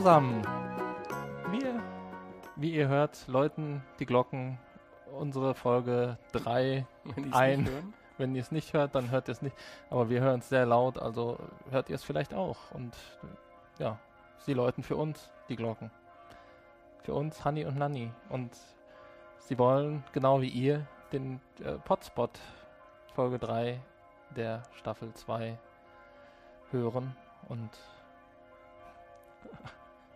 zusammen. Wir, wie ihr hört, läuten die Glocken unsere Folge 3 ein. Wenn ihr es nicht hört, dann hört ihr es nicht. Aber wir hören es sehr laut, also hört ihr es vielleicht auch. Und ja, sie läuten für uns die Glocken. Für uns, Hanni und Nanni. Und sie wollen, genau wie ihr, den äh, Potspot Folge 3 der Staffel 2 hören. Und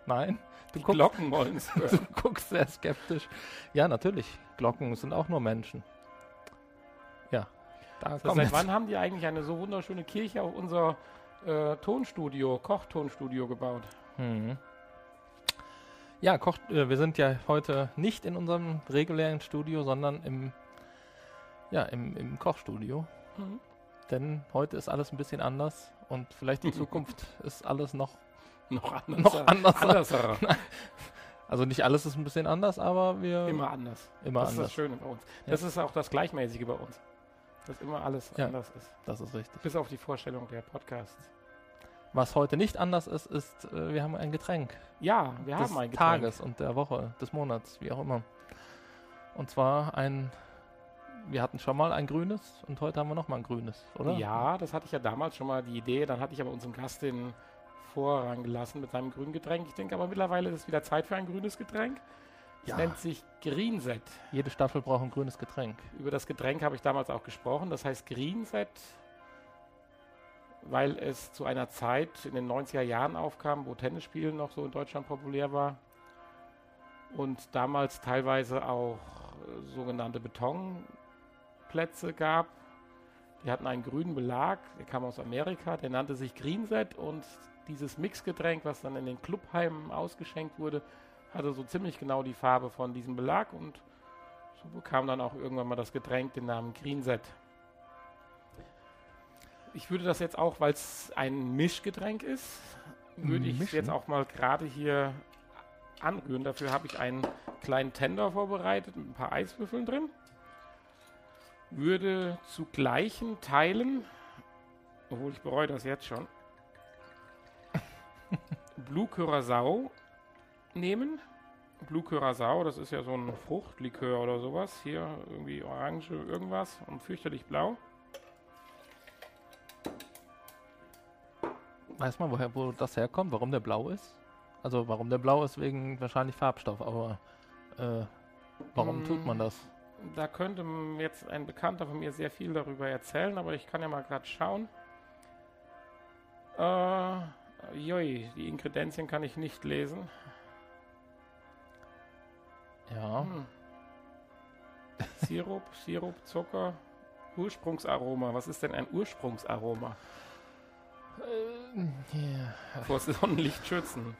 Nein, du guckst, Glocken wollen es Du guckst sehr skeptisch. Ja, natürlich. Glocken sind auch nur Menschen. Ja. Da seit wann haben die eigentlich eine so wunderschöne Kirche auf unser äh, Tonstudio, Kochtonstudio gebaut? Mhm. Ja, Koch, äh, wir sind ja heute nicht in unserem regulären Studio, sondern im, ja, im, im Kochstudio. Mhm. Denn heute ist alles ein bisschen anders und vielleicht in Zukunft ist alles noch noch anders. Noch anders. Anderser. Also nicht alles ist ein bisschen anders, aber wir. Immer anders. Immer das anders. ist das Schöne bei uns. Ja. Das ist auch das Gleichmäßige bei uns. Dass immer alles ja, anders ist. Das ist richtig. Bis auf die Vorstellung der Podcasts. Was heute nicht anders ist, ist, äh, wir haben ein Getränk. Ja, wir haben ein Getränk. Tages und der Woche, des Monats, wie auch immer. Und zwar ein, wir hatten schon mal ein grünes und heute haben wir noch mal ein grünes, oder? Ja, das hatte ich ja damals schon mal die Idee. Dann hatte ich aber unseren Gast den Vorrang gelassen mit seinem grünen Getränk. Ich denke aber mittlerweile ist es wieder Zeit für ein grünes Getränk. Es ja. nennt sich Greenset. Jede Staffel braucht ein grünes Getränk. Über das Getränk habe ich damals auch gesprochen. Das heißt Greenset, weil es zu einer Zeit in den 90er Jahren aufkam, wo Tennisspielen noch so in Deutschland populär war. Und damals teilweise auch äh, sogenannte Betonplätze gab. Die hatten einen grünen Belag, der kam aus Amerika, der nannte sich Greenset und dieses Mixgetränk, was dann in den Clubheimen ausgeschenkt wurde, hatte so ziemlich genau die Farbe von diesem Belag und so bekam dann auch irgendwann mal das Getränk den Namen Greenset. Ich würde das jetzt auch, weil es ein Mischgetränk ist, würde ich jetzt auch mal gerade hier anrühren. Dafür habe ich einen kleinen Tender vorbereitet mit ein paar Eiswürfeln drin. Würde zu gleichen Teilen, obwohl ich bereue das jetzt schon, Blue Curacao nehmen. Blue Curacao, das ist ja so ein Fruchtlikör oder sowas. Hier irgendwie Orange, irgendwas und fürchterlich blau. Weiß man, woher wo das herkommt, warum der blau ist? Also warum der blau ist, wegen wahrscheinlich Farbstoff, aber äh, warum mm, tut man das? Da könnte jetzt ein Bekannter von mir sehr viel darüber erzählen, aber ich kann ja mal gerade schauen. Äh, Joi, die Ingredienzien kann ich nicht lesen. Ja. Hm. Sirup, Sirup, Zucker, Ursprungsaroma. Was ist denn ein Ursprungsaroma? Äh, yeah. Vor Sonnenlicht schützen.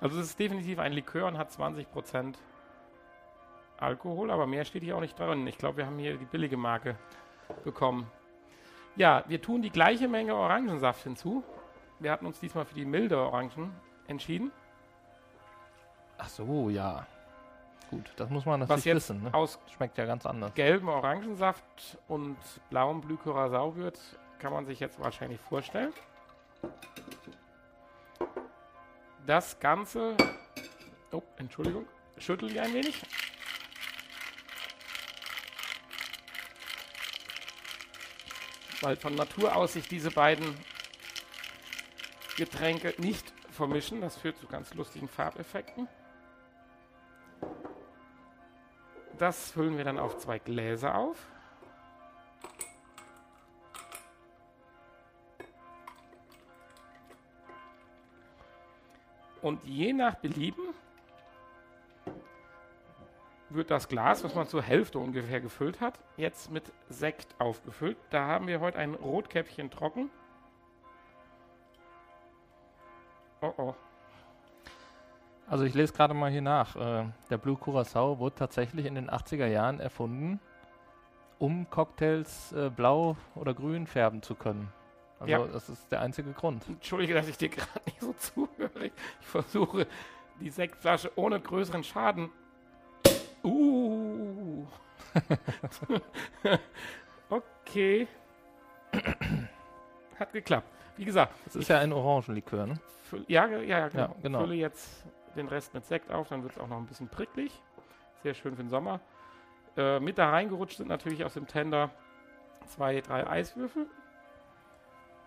Also es ist definitiv ein Likör und hat 20% Alkohol, aber mehr steht hier auch nicht drin. Ich glaube, wir haben hier die billige Marke bekommen. Ja, wir tun die gleiche Menge Orangensaft hinzu wir hatten uns diesmal für die milde Orangen entschieden. Ach so, ja. Gut, das muss man natürlich Was jetzt wissen. Ne? Aus Schmeckt ja ganz anders. Gelben Orangensaft und blauem Blü wird, kann man sich jetzt wahrscheinlich vorstellen. Das Ganze, oh, Entschuldigung, schüttel ich ein wenig. Weil von Natur aus sich diese beiden Getränke nicht vermischen. Das führt zu ganz lustigen Farbeffekten. Das füllen wir dann auf zwei Gläser auf. Und je nach Belieben wird das Glas, was man zur Hälfte ungefähr gefüllt hat, jetzt mit Sekt aufgefüllt. Da haben wir heute ein Rotkäppchen trocken. Oh oh. Also ich lese gerade mal hier nach. Äh, der Blue Curacao wurde tatsächlich in den 80er Jahren erfunden, um Cocktails äh, blau oder grün färben zu können. Also ja. das ist der einzige Grund. Entschuldige, dass ich dir gerade nicht so zuhöre. Ich versuche die Sektflasche ohne größeren Schaden. Uh. okay. Hat geklappt. Wie gesagt. Das ist ja ein Orangenlikör, ne? Füll, ja, ja, ja, genau. Ja, genau. Fülle jetzt den Rest mit Sekt auf, dann wird es auch noch ein bisschen pricklig. Sehr schön für den Sommer. Äh, mit da reingerutscht sind natürlich aus dem Tender zwei, drei Eiswürfel.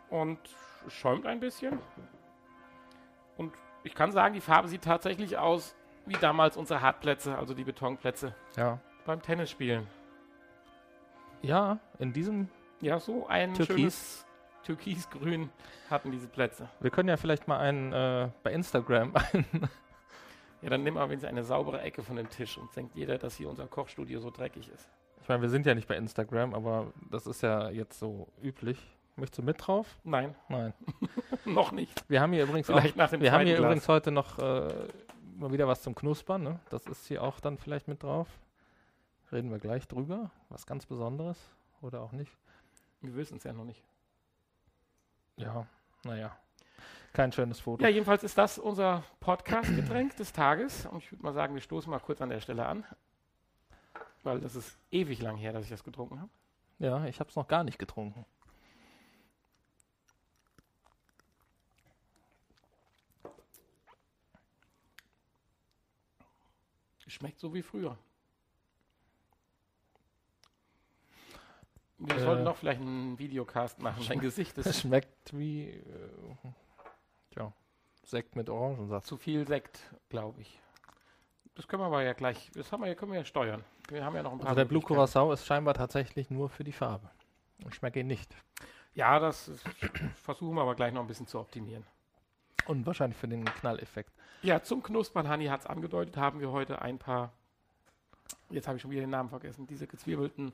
Und schäumt ein bisschen. Und ich kann sagen, die Farbe sieht tatsächlich aus wie damals unsere Hartplätze, also die Betonplätze Ja. beim Tennisspielen. Ja, in diesem Ja, so ein Türkis. schönes Türkisgrün hatten diese Plätze. Wir können ja vielleicht mal einen äh, bei Instagram einen. Ja, dann nimm mal wenigstens eine saubere Ecke von dem Tisch und denkt jeder, dass hier unser Kochstudio so dreckig ist. Ich meine, wir sind ja nicht bei Instagram, aber das ist ja jetzt so üblich. Möchtest du mit drauf? Nein, Nein. noch nicht. Wir haben hier übrigens Vielleicht nach auch, dem wir haben hier Glas. übrigens heute noch äh, mal wieder was zum Knuspern. Ne? Das ist hier auch dann vielleicht mit drauf. Reden wir gleich drüber. Was ganz Besonderes oder auch nicht. Wir wissen es ja noch nicht. Ja, naja. Kein schönes Foto. Ja, jedenfalls ist das unser Podcast-Getränk des Tages. Und ich würde mal sagen, wir stoßen mal kurz an der Stelle an. Weil das ist ewig lang her, dass ich das getrunken habe. Ja, ich habe es noch gar nicht getrunken. Schmeckt so wie früher. Wir Äh. sollten doch vielleicht einen Videocast machen. Dein Gesicht Es ist schmeckt wie äh, tja, Sekt mit Orangensaft. zu viel Sekt, glaube ich. Das können wir aber ja gleich, das haben wir, können wir ja steuern. Wir haben ja noch ein paar Also der Blue. Curacao ist scheinbar tatsächlich nur für die Farbe. Ich schmecke ihn nicht. Ja, das ist, versuchen wir aber gleich noch ein bisschen zu optimieren. Und wahrscheinlich für den Knalleffekt. Ja, zum Knuspern, Hanni hat es angedeutet, haben wir heute ein paar, jetzt habe ich schon wieder den Namen vergessen, diese gezwiebelten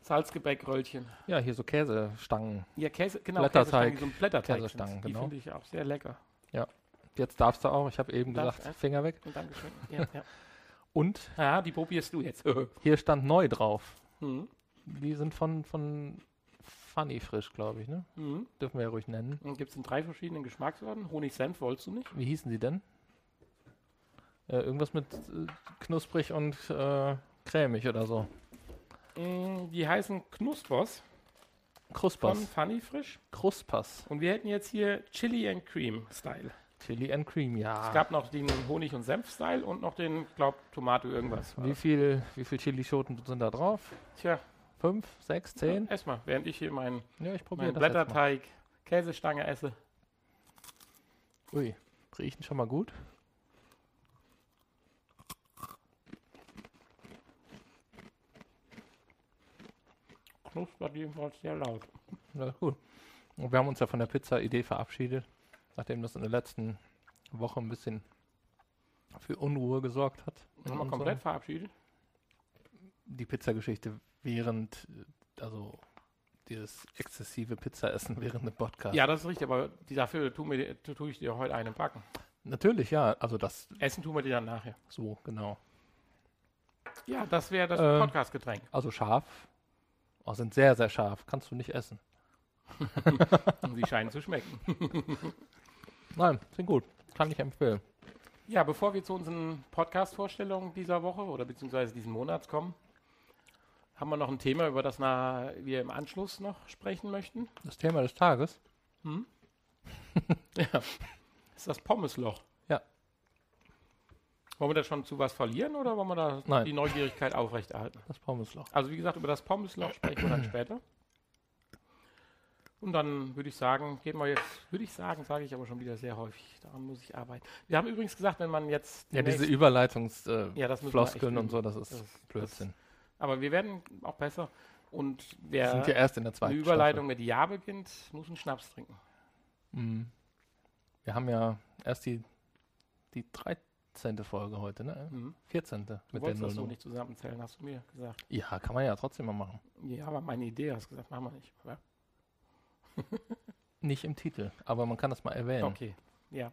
Salzgebäckröllchen. Ja, hier so Käsestangen. Ja, Käse, genau, Blätterteig. So ein Blätterteig Käsestangen, sind. Die genau. finde ich auch sehr lecker. Jetzt darfst du auch. Ich habe eben Darf gesagt, ich? Finger weg. Und Dankeschön. Ja, ja. Und ja, die probierst du jetzt. hier stand neu drauf. hm. Die sind von, von Funny Frisch, glaube ich, ne? Hm. Dürfen wir ja ruhig nennen. Gibt es in drei verschiedenen Geschmackssorten. Honig-Senf wolltest du nicht? Wie hießen die denn? Äh, irgendwas mit äh, knusprig und äh, cremig oder so. Mm, Die heißen Knuspers von Kruspas. Funny Frisch. Kruspas. Und wir hätten jetzt hier Chili and Cream Style. Chili and Cream, ja. Es gab noch den Honig- und Senf-Style und noch den, glaub, Tomate irgendwas. wie viel, wie viel Chilischoten sind da drauf? Tja, Fünf, sechs, zehn? ja, erstmal, während ich hier meinen Ja, ich. Blätterteig, Käsestange esse. Ui, riechen schon mal gut. Knuspert jedenfalls sehr laut. Ja, gut. Und wir haben uns ja von der Pizza-Idee verabschiedet, nachdem das in der letzten Woche ein bisschen für Unruhe gesorgt hat. Haben wir komplett verabschiedet? Die Pizzageschichte während, äh, also dieses exzessive Pizzaessen während dem Podcast. Ja, das ist richtig, aber dafür wir, tu- tue ich dir heute einen backen. Natürlich, ja. Also das Essen tun wir dir dann nachher. so, genau. Ja, das wäre das Ähm, Podcast-Getränk. Also scharf. Oh, sind sehr, sehr scharf. Kannst du nicht essen. Sie scheinen zu schmecken. Nein, sind gut. Kann ich empfehlen. Ja, bevor wir zu unseren Podcast-Vorstellungen dieser Woche oder beziehungsweise diesen Monats kommen, haben wir noch ein Thema, über das wir im Anschluss noch sprechen möchten. Das Thema des Tages. Hm? ja. Das ist das Pommesloch. Wollen wir da schon zu was verlieren oder wollen wir da Nein. die Neugierigkeit aufrechterhalten? Das Pommesloch. Also wie gesagt, über das Pommesloch sprechen wir dann später. Und dann würde ich sagen, gehen wir jetzt, würde ich sagen, sage ich aber schon wieder sehr häufig, daran muss ich arbeiten. Wir haben übrigens gesagt, wenn man jetzt Ja, diese Überleitungsfloskeln äh, Ja, das wir und so, das ist Das- Blödsinn. aber wir werden auch besser. Und Wir wer sind ja erst in der eine zweiten Überleitung mit Ja beginnt, muss einen Schnaps trinken. Staffel. Mhm. Wir haben ja erst die, die 13. Folge heute, ne? Mhm. 14. Du mit der wolltest das so nicht zusammenzählen, hast du mir gesagt. Ja, kann man ja trotzdem mal machen. Ja, aber meine Idee hast du gesagt, machen wir nicht. Ja. Nicht im Titel, aber man kann das mal erwähnen. Okay, ja.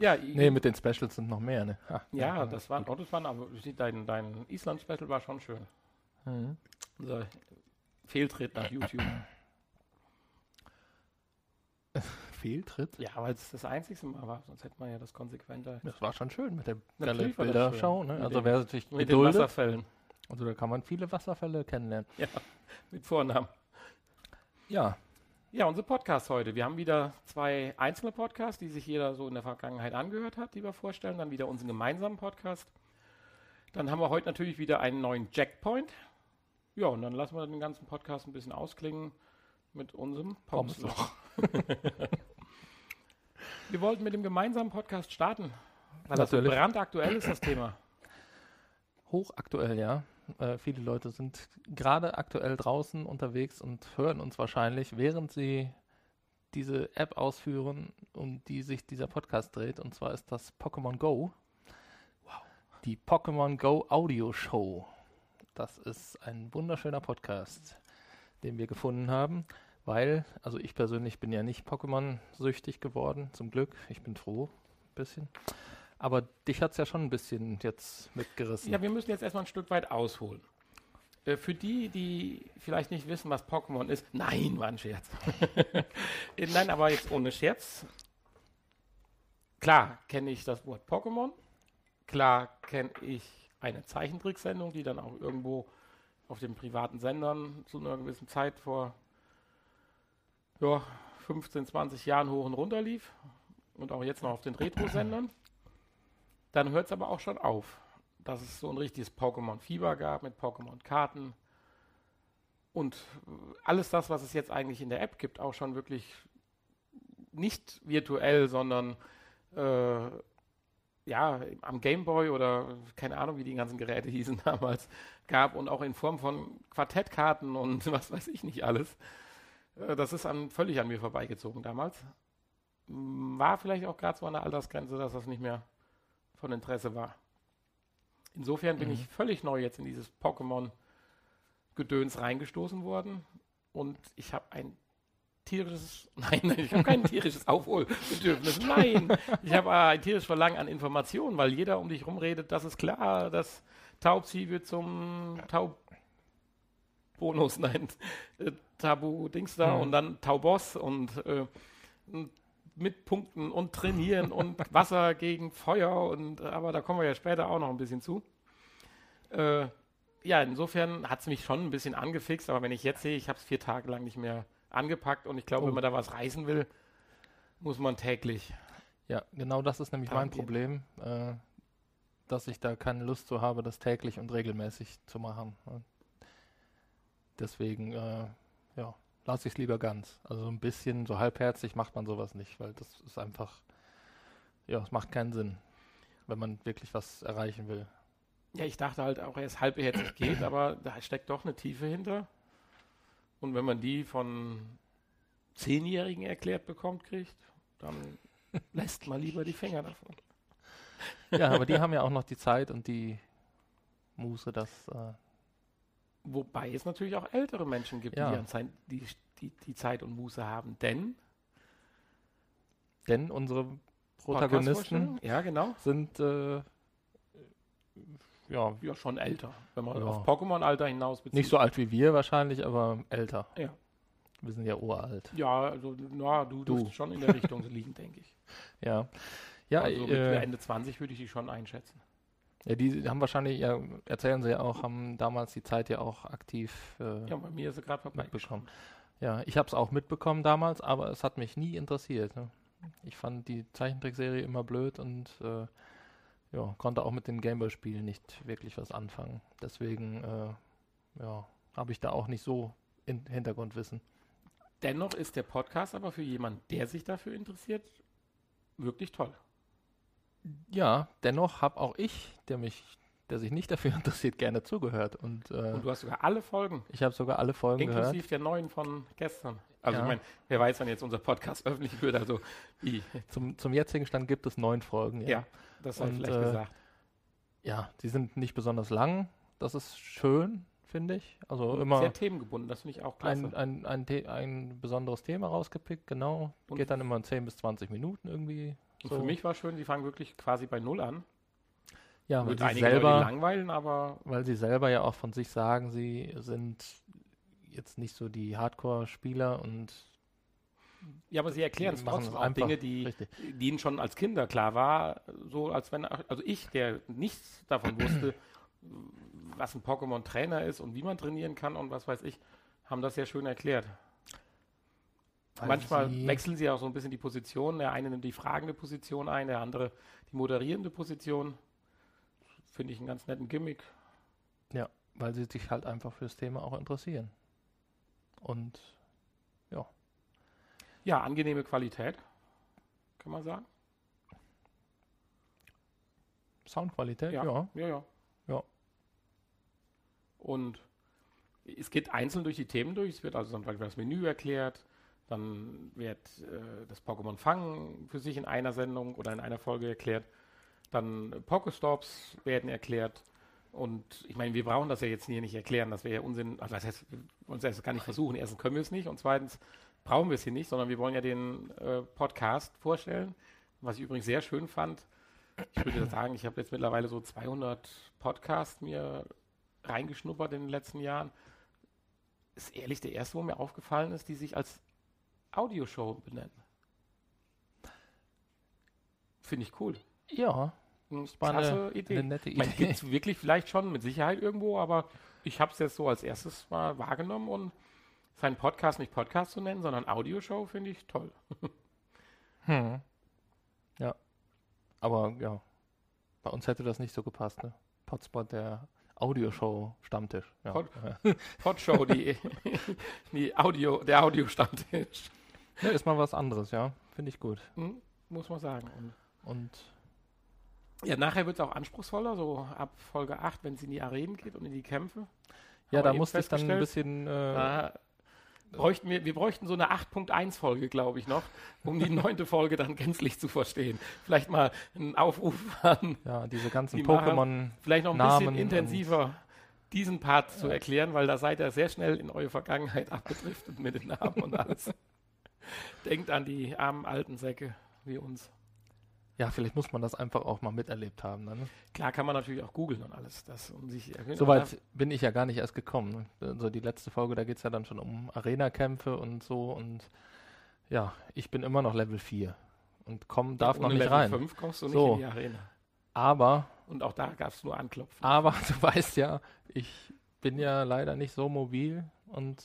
Ja, Nee, mit den Specials sind noch mehr, ne? Ha, ja, das waren, oh, das waren aber dein, dein Island-Special war schon schön. Mhm. Unser Fehltritt nach YouTube. Fehltritt? Ja, weil es das einzigste Mal war, sonst hätte man ja das konsequenter. Das war schon schön mit der Bilderschau, ne? Also den- wer natürlich Mit den geduldet, Wasserfällen. also da kann man viele Wasserfälle kennenlernen. Ja, mit Vornamen. Ja, Ja, unser Podcast heute. Wir haben wieder zwei einzelne Podcasts, die sich jeder so in der Vergangenheit angehört hat, die wir vorstellen. Dann wieder unseren gemeinsamen Podcast. Dann haben wir heute natürlich wieder einen neuen Jackpoint. Ja, und dann lassen wir den ganzen Podcast ein bisschen ausklingen mit unserem Pommesloch. wir wollten mit dem gemeinsamen Podcast starten, weil Natürlich. das so brandaktuell ist, das Thema. Hochaktuell, ja. Äh, viele Leute sind gerade aktuell draußen unterwegs und hören uns wahrscheinlich, während sie diese App ausführen, um die sich dieser Podcast dreht. Und zwar ist das Pokémon Go. Wow. Die Pokémon Go Audio Show. Das ist ein wunderschöner Podcast, den wir gefunden haben, weil, also ich persönlich bin ja nicht Pokémon-süchtig geworden, zum Glück. Ich bin froh, ein bisschen. Aber dich hat es ja schon ein bisschen jetzt mitgerissen. Ja, wir müssen jetzt erstmal ein Stück weit ausholen. Äh, für die, die vielleicht nicht wissen, was Pokémon ist, nein, war ein Scherz. Äh, nein, aber jetzt ohne Scherz. Klar kenne ich das Wort Pokémon. Klar kenne ich eine Zeichentricksendung, die dann auch irgendwo auf den privaten Sendern zu einer gewissen Zeit vor ja, 15, 20 Jahren hoch und runter lief. Und auch jetzt noch auf den Retro-Sendern. Dann hört es aber auch schon auf, dass es so ein richtiges Pokémon-Fieber gab mit Pokémon-Karten. Und alles das, was es jetzt eigentlich in der App gibt, auch schon wirklich nicht virtuell, sondern äh, ja, am Gameboy oder keine Ahnung, wie die ganzen Geräte hießen damals, gab und auch in Form von Quartettkarten und was weiß ich nicht alles. Äh, das ist an, völlig an mir vorbeigezogen damals. War vielleicht auch gerade so an der Altersgrenze, dass das nicht mehr von Interesse war. Insofern bin mhm. ich völlig neu jetzt in dieses Pokémon-Gedöns reingestoßen worden und ich habe ein tierisches, nein, nein ich habe kein tierisches Aufholbedürfnis, nein, ich habe ein tierisches Verlangen an Informationen, weil jeder um dich redet, das ist klar, dass Taubsi wird zum Taubbonus, nein, äh, Tabu-Dings da mhm. und dann Taubos und äh, mit Punkten und trainieren und Wasser gegen Feuer und aber da kommen wir ja später auch noch ein bisschen zu. Äh, ja, insofern hat es mich schon ein bisschen angefixt, aber wenn ich jetzt sehe, ich habe es vier Tage lang nicht mehr angepackt und ich glaube, oh. wenn man da was reißen will, muss man täglich. Ja, genau das ist nämlich mein Problem, äh, dass ich da keine Lust zu habe, das täglich und regelmäßig zu machen. Deswegen, äh, ja, lasse ich es lieber ganz. Also ein bisschen so halbherzig macht man sowas nicht, weil das ist einfach, ja, es macht keinen Sinn, wenn man wirklich was erreichen will. Ja, ich dachte halt auch erst halbherzig geht, aber da steckt doch eine Tiefe hinter. Und wenn man die von Zehnjährigen erklärt bekommt, kriegt, dann lässt man lieber die Finger davon. Ja, aber die haben ja auch noch die Zeit und die Muße, das äh, Wobei es natürlich auch ältere Menschen gibt, ja. die, die, die, die, Zeit und Muße haben. Denn, denn unsere Protagonisten ja, genau. sind äh, ja, ja, schon älter, wenn man ja. auf Pokémon-Alter hinaus bezieht. Nicht so alt wie wir wahrscheinlich, aber älter. Ja. Wir sind ja uralt. Ja, also na, du, du. schon in der Richtung liegen, denke ich. Ja. Ja, also äh, Ende 20 würde ich die schon einschätzen. Ja, die haben wahrscheinlich, ja, erzählen sie ja auch, haben damals die Zeit ja auch aktiv äh, ja, bei mir ist sie gerade mitbekommen. Ja, ich habe es auch mitbekommen damals, aber es hat mich nie interessiert. Ne? Ich fand die Zeichentrickserie immer blöd und äh, ja, konnte auch mit den Gameboy-Spielen nicht wirklich was anfangen. Deswegen äh, ja, habe ich da auch nicht so in Hintergrundwissen. Dennoch ist der Podcast aber für jemanden, der sich dafür interessiert, wirklich toll. Ja, dennoch habe auch ich, der mich, der sich nicht dafür interessiert, gerne zugehört. Und, äh, und du hast sogar alle Folgen. Ich habe sogar alle Folgen Inklusive gehört. Inklusive der neuen von gestern. Also ja. ich meine, wer weiß, wann jetzt unser Podcast öffentlich wird, also wie. Zum, zum jetzigen Stand gibt es neun Folgen. Ja, ja das habe ich vielleicht äh, gesagt. Ja, die sind nicht besonders lang. Das ist schön, finde ich. Also und immer sehr themengebunden, das finde ich auch klasse. Ein, ein, ein, ein, besonderes Thema rausgepickt, genau. Und Geht dann immer in 10 bis 20 Minuten irgendwie so. Für mich war schön, sie fangen wirklich quasi bei Null an. Ja, weil sie selber langweilen, aber weil sie selber ja auch von sich sagen, sie sind jetzt nicht so die Hardcore-Spieler und ja, aber sie erklären es trotzdem auch Dinge, die, die ihnen schon als Kinder klar war, so als wenn, also ich, der nichts davon wusste, was ein Pokémon-Trainer ist und wie man trainieren kann und was weiß ich, haben das sehr schön erklärt. Weil Manchmal sie wechseln sie auch so ein bisschen die Position. Der eine nimmt die fragende Position ein, der andere die moderierende Position. Finde ich einen ganz netten Gimmick. Ja, weil sie sich halt einfach fürs Thema auch interessieren. Und ja. Ja, angenehme Qualität, kann man sagen. Soundqualität, ja. Ja, ja. ja. ja. Und es geht einzeln durch die Themen durch. Es wird also dann das Menü erklärt, dann wird äh, das Pokémon Fangen für sich in einer Sendung oder in einer Folge erklärt. Dann Pokestops werden erklärt. Und ich meine, wir brauchen das ja jetzt hier nicht erklären, das wäre ja Unsinn. Also das heißt, wir wollen es erst gar nicht versuchen. Erstens können wir es nicht und zweitens brauchen wir es hier nicht, sondern wir wollen ja den äh, Podcast vorstellen, was ich übrigens sehr schön fand. Ich würde sagen, ich habe jetzt mittlerweile so 200 Podcasts mir reingeschnuppert in den letzten Jahren. Ist ehrlich der erste, wo mir aufgefallen ist, die sich als Audioshow benennen. Finde ich cool. Ja. Das war klasse eine, Idee. Eine nette Idee. Gibt es wirklich vielleicht schon mit Sicherheit irgendwo, aber ich habe es jetzt so als erstes mal wahrgenommen und seinen Podcast nicht Podcast zu nennen, sondern Audioshow finde ich toll. hm. Ja. Aber ja, bei uns hätte das nicht so gepasst, ne? Potspot, der Audioshow Stammtisch. Ja. Pod, Podshow, die, die Audio, der Audio-Stammtisch. Ja, ist mal was anderes, ja. Finde ich gut. Hm, muss man sagen. Und, und ja, nachher wird es auch anspruchsvoller, so ab Folge 8, wenn es in die Arenen geht und in die Kämpfe. Ja, da musste ich dann ein bisschen. Äh, bräuchten wir, wir bräuchten so eine 8.1-Folge, glaube ich, noch, um die neunte Folge dann gänzlich zu verstehen. Vielleicht mal einen Aufruf an. Ja, diese ganzen Pokémon. Vielleicht noch ein Namen bisschen intensiver diesen Part ja. zu erklären, weil da seid ihr sehr schnell in eure Vergangenheit abgedriftet mit den Namen und alles. Denkt an die armen alten Säcke wie uns. Ja, vielleicht muss man das einfach auch mal miterlebt haben. Ne? Klar kann man natürlich auch googeln und alles. Das, um sich Soweit bin ich ja gar nicht erst gekommen. Also die letzte Folge, da geht es ja dann schon um Arena-Kämpfe und so. Und ja, ich bin immer noch Level 4 und komm, darf noch nicht Level rein. Level 5 kommst du nicht so. in die Arena. Aber. Und auch da gab es nur Anklopfen. Aber du weißt ja, ich bin ja leider nicht so mobil und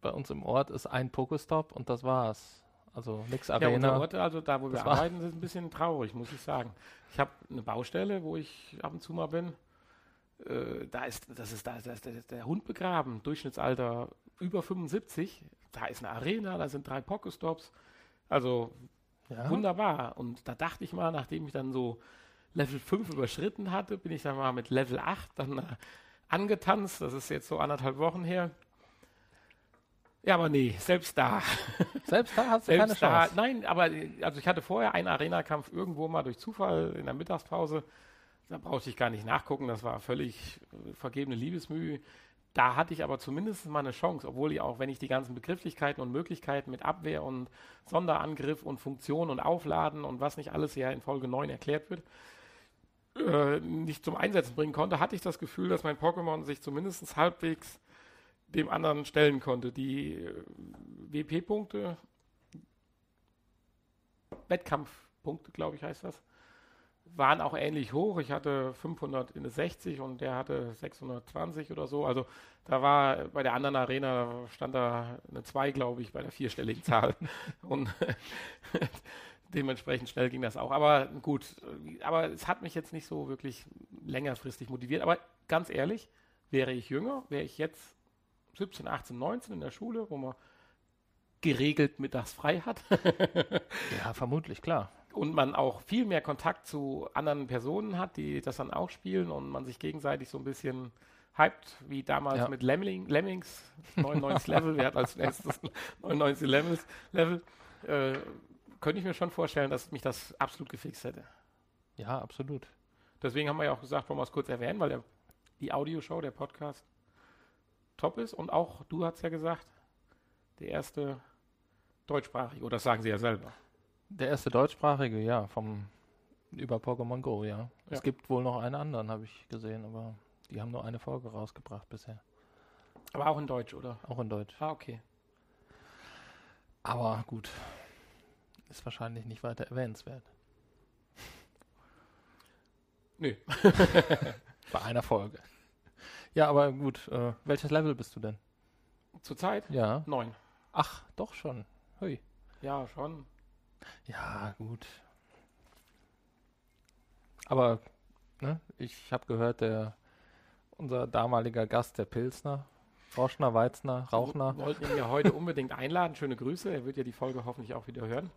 bei uns im Ort ist ein Pokestop und das war's. Also nix Arena. Ja, Orte, also da, wo wir arbeiten, sind ein bisschen traurig, muss ich sagen. Ich habe eine Baustelle, wo ich ab und zu mal bin. Äh, da ist, das ist, da ist, da ist der, der, Hund begraben, Durchschnittsalter über 75. Da ist eine Arena, da sind drei Pokestops. Also ja. wunderbar. Und da dachte ich mal, nachdem ich dann so Level 5 überschritten hatte, bin ich dann mal mit Level 8 dann äh, angetanzt. Das ist jetzt so anderthalb Wochen her. Ja, aber nee, selbst da. Selbst da hast du keine Chance. Da, nein, aber also ich hatte vorher einen Arena-Kampf irgendwo mal durch Zufall in der Mittagspause. Da brauchte ich gar nicht nachgucken, das war völlig vergebene Liebesmühe. Da hatte ich aber zumindest mal eine Chance, obwohl ich auch, wenn ich die ganzen Begrifflichkeiten und Möglichkeiten mit Abwehr und Sonderangriff und Funktion und Aufladen und was nicht alles ja in Folge 9 erklärt wird, äh, nicht zum Einsetzen bringen konnte, hatte ich das Gefühl, dass mein Pokémon sich zumindest halbwegs dem anderen stellen konnte. Die äh, WP-Punkte, Wettkampfpunkte, glaube ich, heißt das, waren auch ähnlich hoch. Ich hatte 500 in 60 und der hatte 620 oder so. Also da war bei der anderen Arena stand da eine 2, glaube ich, bei der vierstelligen Zahl. und dementsprechend schnell ging das auch. Aber gut, aber es hat mich jetzt nicht so wirklich längerfristig motiviert. Aber ganz ehrlich, wäre ich jünger, wäre ich jetzt 17, 18, 19 in der Schule, wo man geregelt mittags frei hat. ja, vermutlich, klar. Und man auch viel mehr Kontakt zu anderen Personen hat, die das dann auch spielen und man sich gegenseitig so ein bisschen hypt, wie damals ja. mit Lemming, Lemmings, 99 Level, wer hat als erstes 99 Levels, Level, äh, könnte ich mir schon vorstellen, dass mich das absolut gefixt hätte. Ja, absolut. Deswegen haben wir ja auch gesagt, wollen wir es kurz erwähnen, weil der, die Audioshow, der Podcast, top ist. Und auch, du hast ja gesagt, der erste deutschsprachige, oder das sagen sie ja selber. Der erste deutschsprachige, ja, vom über Pokémon Go, ja. ja. Es gibt wohl noch einen anderen, habe ich gesehen, aber die haben nur eine Folge rausgebracht bisher. Aber auch in Deutsch, oder? Auch in Deutsch. Ah, okay. Aber gut, ist wahrscheinlich nicht weiter erwähnenswert. Nö. Bei einer Folge. Ja, aber gut. Äh, welches Level bist du denn? Zurzeit? Ja. Neun. Ach, doch schon. Hui. Ja, schon. Ja, gut. Aber ne, ich habe gehört, der unser damaliger Gast, der Pilsner, Forschner, Weizner, Rauchner. Wir wollten ihn ja heute unbedingt einladen. Schöne Grüße. Er wird ja die Folge hoffentlich auch wieder hören.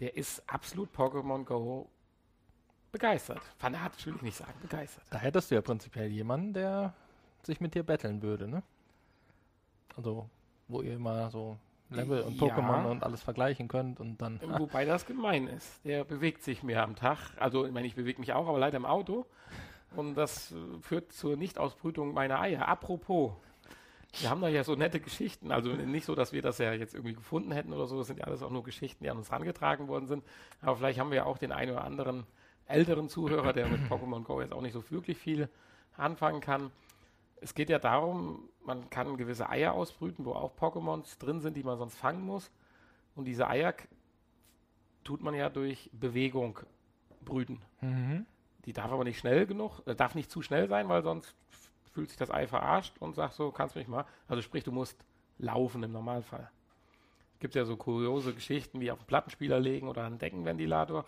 Der ist absolut Pokémon Go begeistert. Fanatisch will ich nicht sagen, begeistert. Da hättest du ja prinzipiell jemanden, der sich mit dir betteln würde, ne? Also, wo ihr immer so Level und ja. Pokémon und alles vergleichen könnt und dann. Wobei das gemein ist. Der bewegt sich mehr am Tag. Also, ich meine, ich bewege mich auch, aber leider im Auto. Und das äh, führt zur Nichtausbrütung meiner Eier. Apropos, wir haben da ja so nette Geschichten. Also nicht so, dass wir das ja jetzt irgendwie gefunden hätten oder so. Das sind ja alles auch nur Geschichten, die an uns herangetragen worden sind. Aber vielleicht haben wir ja auch den einen oder anderen älteren Zuhörer, der mit Pokémon Go jetzt auch nicht so wirklich viel anfangen kann. Es geht ja darum, man kann gewisse Eier ausbrüten, wo auch Pokémons drin sind, die man sonst fangen muss. Und diese Eier tut man ja durch Bewegung brüten. Mhm. Die darf aber nicht schnell genug, äh, darf nicht zu schnell sein, weil sonst fühlt sich das Ei verarscht und sagt so, kannst mich mal. Also sprich, du musst laufen im Normalfall. Gibt ja so kuriose Geschichten wie auf einen Plattenspieler legen oder einen Deckenventilator.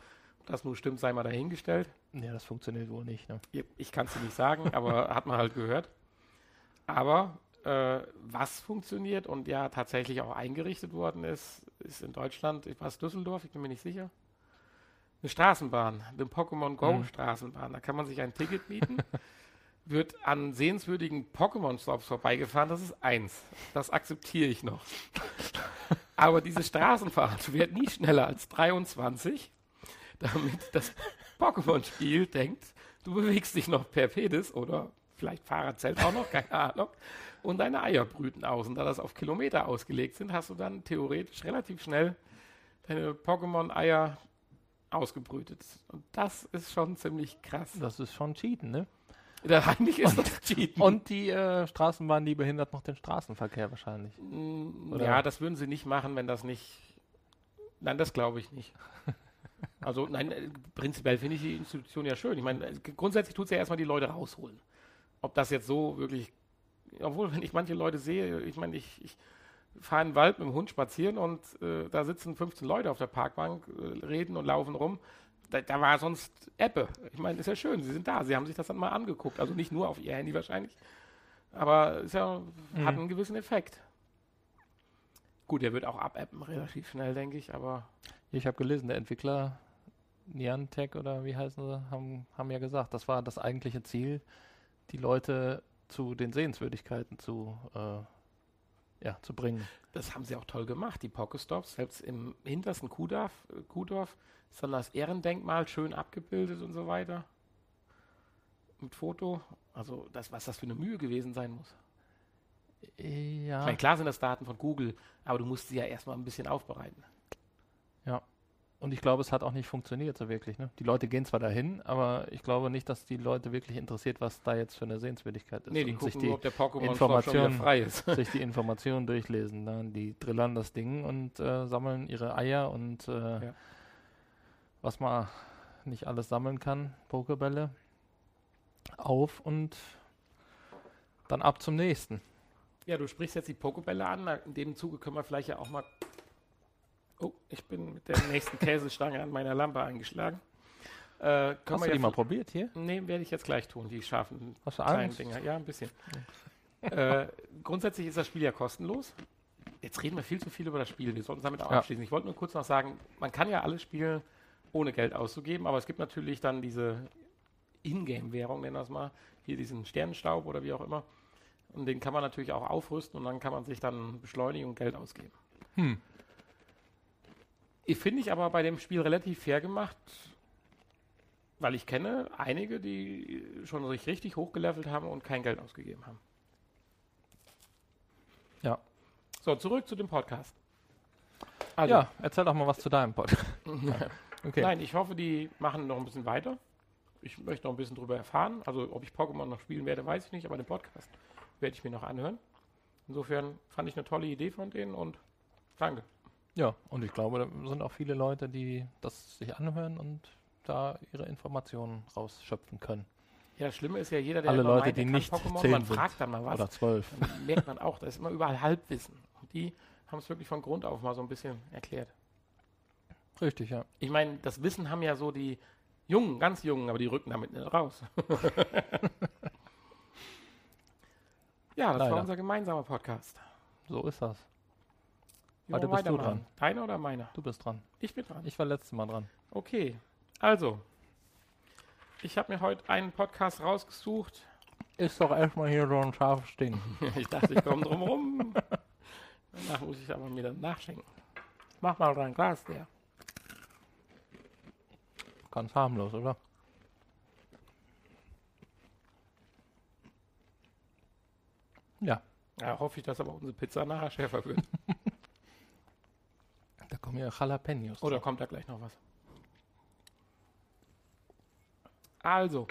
Das nur stimmt, sei mal dahingestellt. Ja, das funktioniert wohl nicht. Ne? Ich kann es dir nicht sagen, aber hat man halt gehört. Aber äh, was funktioniert und ja tatsächlich auch eingerichtet worden ist, ist in Deutschland, ich weiß Düsseldorf, ich bin mir nicht sicher, eine Straßenbahn, eine Pokémon Go mhm. Straßenbahn. Da kann man sich ein Ticket mieten, wird an sehenswürdigen Pokémon-Stops vorbeigefahren. Das ist eins. Das akzeptiere ich noch. Aber diese Straßenfahrt wird nie schneller als 23 damit das Pokémon-Spiel denkt, du bewegst dich noch per Pedis oder vielleicht Fahrradzelt auch noch, keine Ahnung, und deine Eier brüten aus. Und da das auf Kilometer ausgelegt sind, hast du dann theoretisch relativ schnell deine Pokémon-Eier ausgebrütet. Und das ist schon ziemlich krass. Das ist schon Cheaten, ne? Da eigentlich ist und, das Cheaten. Und die äh, Straßenbahn, die behindert noch den Straßenverkehr wahrscheinlich. Mm? Ja, das würden sie nicht machen, wenn das nicht. Nein, das glaube ich nicht. Also nein, äh, prinzipiell finde ich die Institution ja schön. Ich meine, äh, grundsätzlich tut es ja erstmal die Leute rausholen. Ob das jetzt so wirklich, obwohl, wenn ich manche Leute sehe, ich meine, ich, ich fahre in den Wald mit dem Hund spazieren und äh, da sitzen 15 Leute auf der Parkbank, äh, reden und laufen rum. Da, da, war sonst Ebbe. Ich meine, ist ja schön, sie sind da, sie haben sich das dann mal angeguckt. Also nicht nur auf ihr Handy wahrscheinlich, aber es ja, mhm. hat einen gewissen Effekt. Gut, der wird auch abappen relativ schnell, denke ich, aber. Ich habe gelesen, der Entwickler Niantic oder wie heißen sie, haben, haben ja gesagt, das war das eigentliche Ziel, die Leute zu den Sehenswürdigkeiten zu, äh, ja, zu bringen. Das haben sie auch toll gemacht, die Pokestops. Selbst im hintersten Kuhdorf, äh, Kuhdorf ist dann das Ehrendenkmal schön abgebildet und so weiter. Mit Foto. Also, das, was das für eine Mühe gewesen sein muss. Ja. Ich meine, klar sind das Daten von Google, aber du musst sie ja erstmal ein bisschen aufbereiten. Und ich glaube, es hat auch nicht funktioniert so wirklich. Ne? Die Leute gehen zwar dahin, aber ich glaube nicht, dass die Leute wirklich interessiert, was da jetzt für eine Sehenswürdigkeit ist. Nee, die und gucken sich die ob der Pokémon Information frei ist. sich die Informationen durchlesen. Ne? Die drillern das Ding und äh, sammeln ihre Eier und äh, ja. was man nicht alles sammeln kann, Pokebälle, auf und dann ab zum nächsten. Ja, du sprichst jetzt die Pokebälle an. In dem Zuge können wir vielleicht ja auch mal Oh, ich bin mit der nächsten Käsestange an meiner Lampe eingeschlagen. Äh, Hast du die mal probiert hier? Nee, werde ich jetzt gleich tun, die scharfen Hast du kleinen Angst? Dinger. Ja, ein bisschen. äh, grundsätzlich ist das Spiel ja kostenlos. Jetzt reden wir viel zu viel über das Spiel. Wir sollten es damit auch ja. abschließen. Ich wollte nur kurz noch sagen, man kann ja alles spielen, ohne Geld auszugeben, aber es gibt natürlich dann diese Ingame-Währung, nennen wir es mal, hier diesen Sternenstaub oder wie auch immer. Und den kann man natürlich auch aufrüsten und dann kann man sich dann beschleunigen und Geld ausgeben. Hm. Ich finde ich aber bei dem Spiel relativ fair gemacht, weil ich kenne einige, die schon sich richtig hochgelevelt haben und kein Geld ausgegeben haben. Ja. So, zurück zu dem Podcast. Also, ja, erzähl doch mal was zu deinem Podcast. okay. Nein, ich hoffe, die machen noch ein bisschen weiter. Ich möchte noch ein bisschen darüber erfahren. Also, ob ich Pokémon noch spielen werde, weiß ich nicht, aber den Podcast werde ich mir noch anhören. Insofern fand ich eine tolle Idee von denen und danke. Ja, und ich glaube, da sind auch viele Leute, die das sich anhören und da ihre Informationen rausschöpfen können. Ja, das Schlimme ist ja, jeder, der Alle Leute, meint, die nicht Pokémon, man fragt dann mal was. Oder zwölf. Dann merkt man auch, da ist immer überall Halbwissen. Und die haben es wirklich von Grund auf mal so ein bisschen erklärt. Richtig, ja. Ich meine, das Wissen haben ja so die Jungen, ganz Jungen, aber die rücken damit nicht raus. ja, das Leider. war unser gemeinsamer Podcast. So ist das. Heute wollen bist du dran. Deiner oder meiner? Du bist dran. Ich bin dran. Ich war letztes Mal dran. Okay, also, ich habe mir heute einen Podcast rausgesucht. Ist doch erstmal hier so ein scharfes Ding. ich dachte, ich komme drum rum. Danach muss ich aber mir dann nachschenken. Mach mal dein Glas der. Ganz harmlos, oder? Ja, Ja, hoffe ich, dass aber unsere Pizza nachher schärfer wird. kommen ja Jalapenos. Oder kommt da gleich noch was? Also,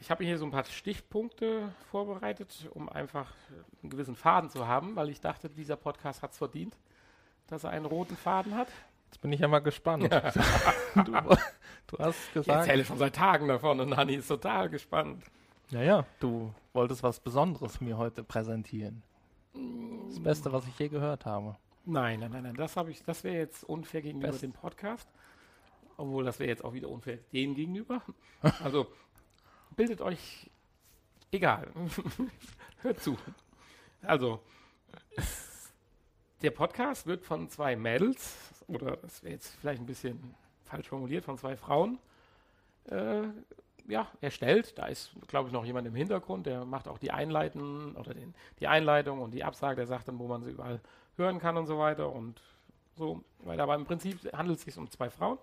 ich habe hier so ein paar Stichpunkte vorbereitet, um einfach einen gewissen Faden zu haben, weil ich dachte, dieser Podcast hat es verdient, dass er einen roten Faden hat. Jetzt bin ich ja mal gespannt. du, du hast Ich gesagt. erzähle schon seit Tagen davon und Hanni ist total gespannt. Ja, ja, du wolltest was Besonderes mir heute präsentieren. Das Beste, was ich je gehört habe. Nein, nein, nein, nein, das habe ich, das wäre jetzt unfair gegenüber Best- dem Podcast. Obwohl, das wäre jetzt auch wieder unfair denen gegenüber. Also, bildet euch egal. Hört zu. Also, der Podcast wird von zwei Mädels, oder das wäre jetzt vielleicht ein bisschen falsch formuliert, von zwei Frauen, äh, ja, erstellt. Da ist, glaube ich, noch jemand im Hintergrund, der macht auch die Einleiten oder den, die Einleitung und die Absage, der sagt dann, wo man sie überall hören kann und so weiter und so weiter. Aber im Prinzip handelt es sich um zwei Frauen.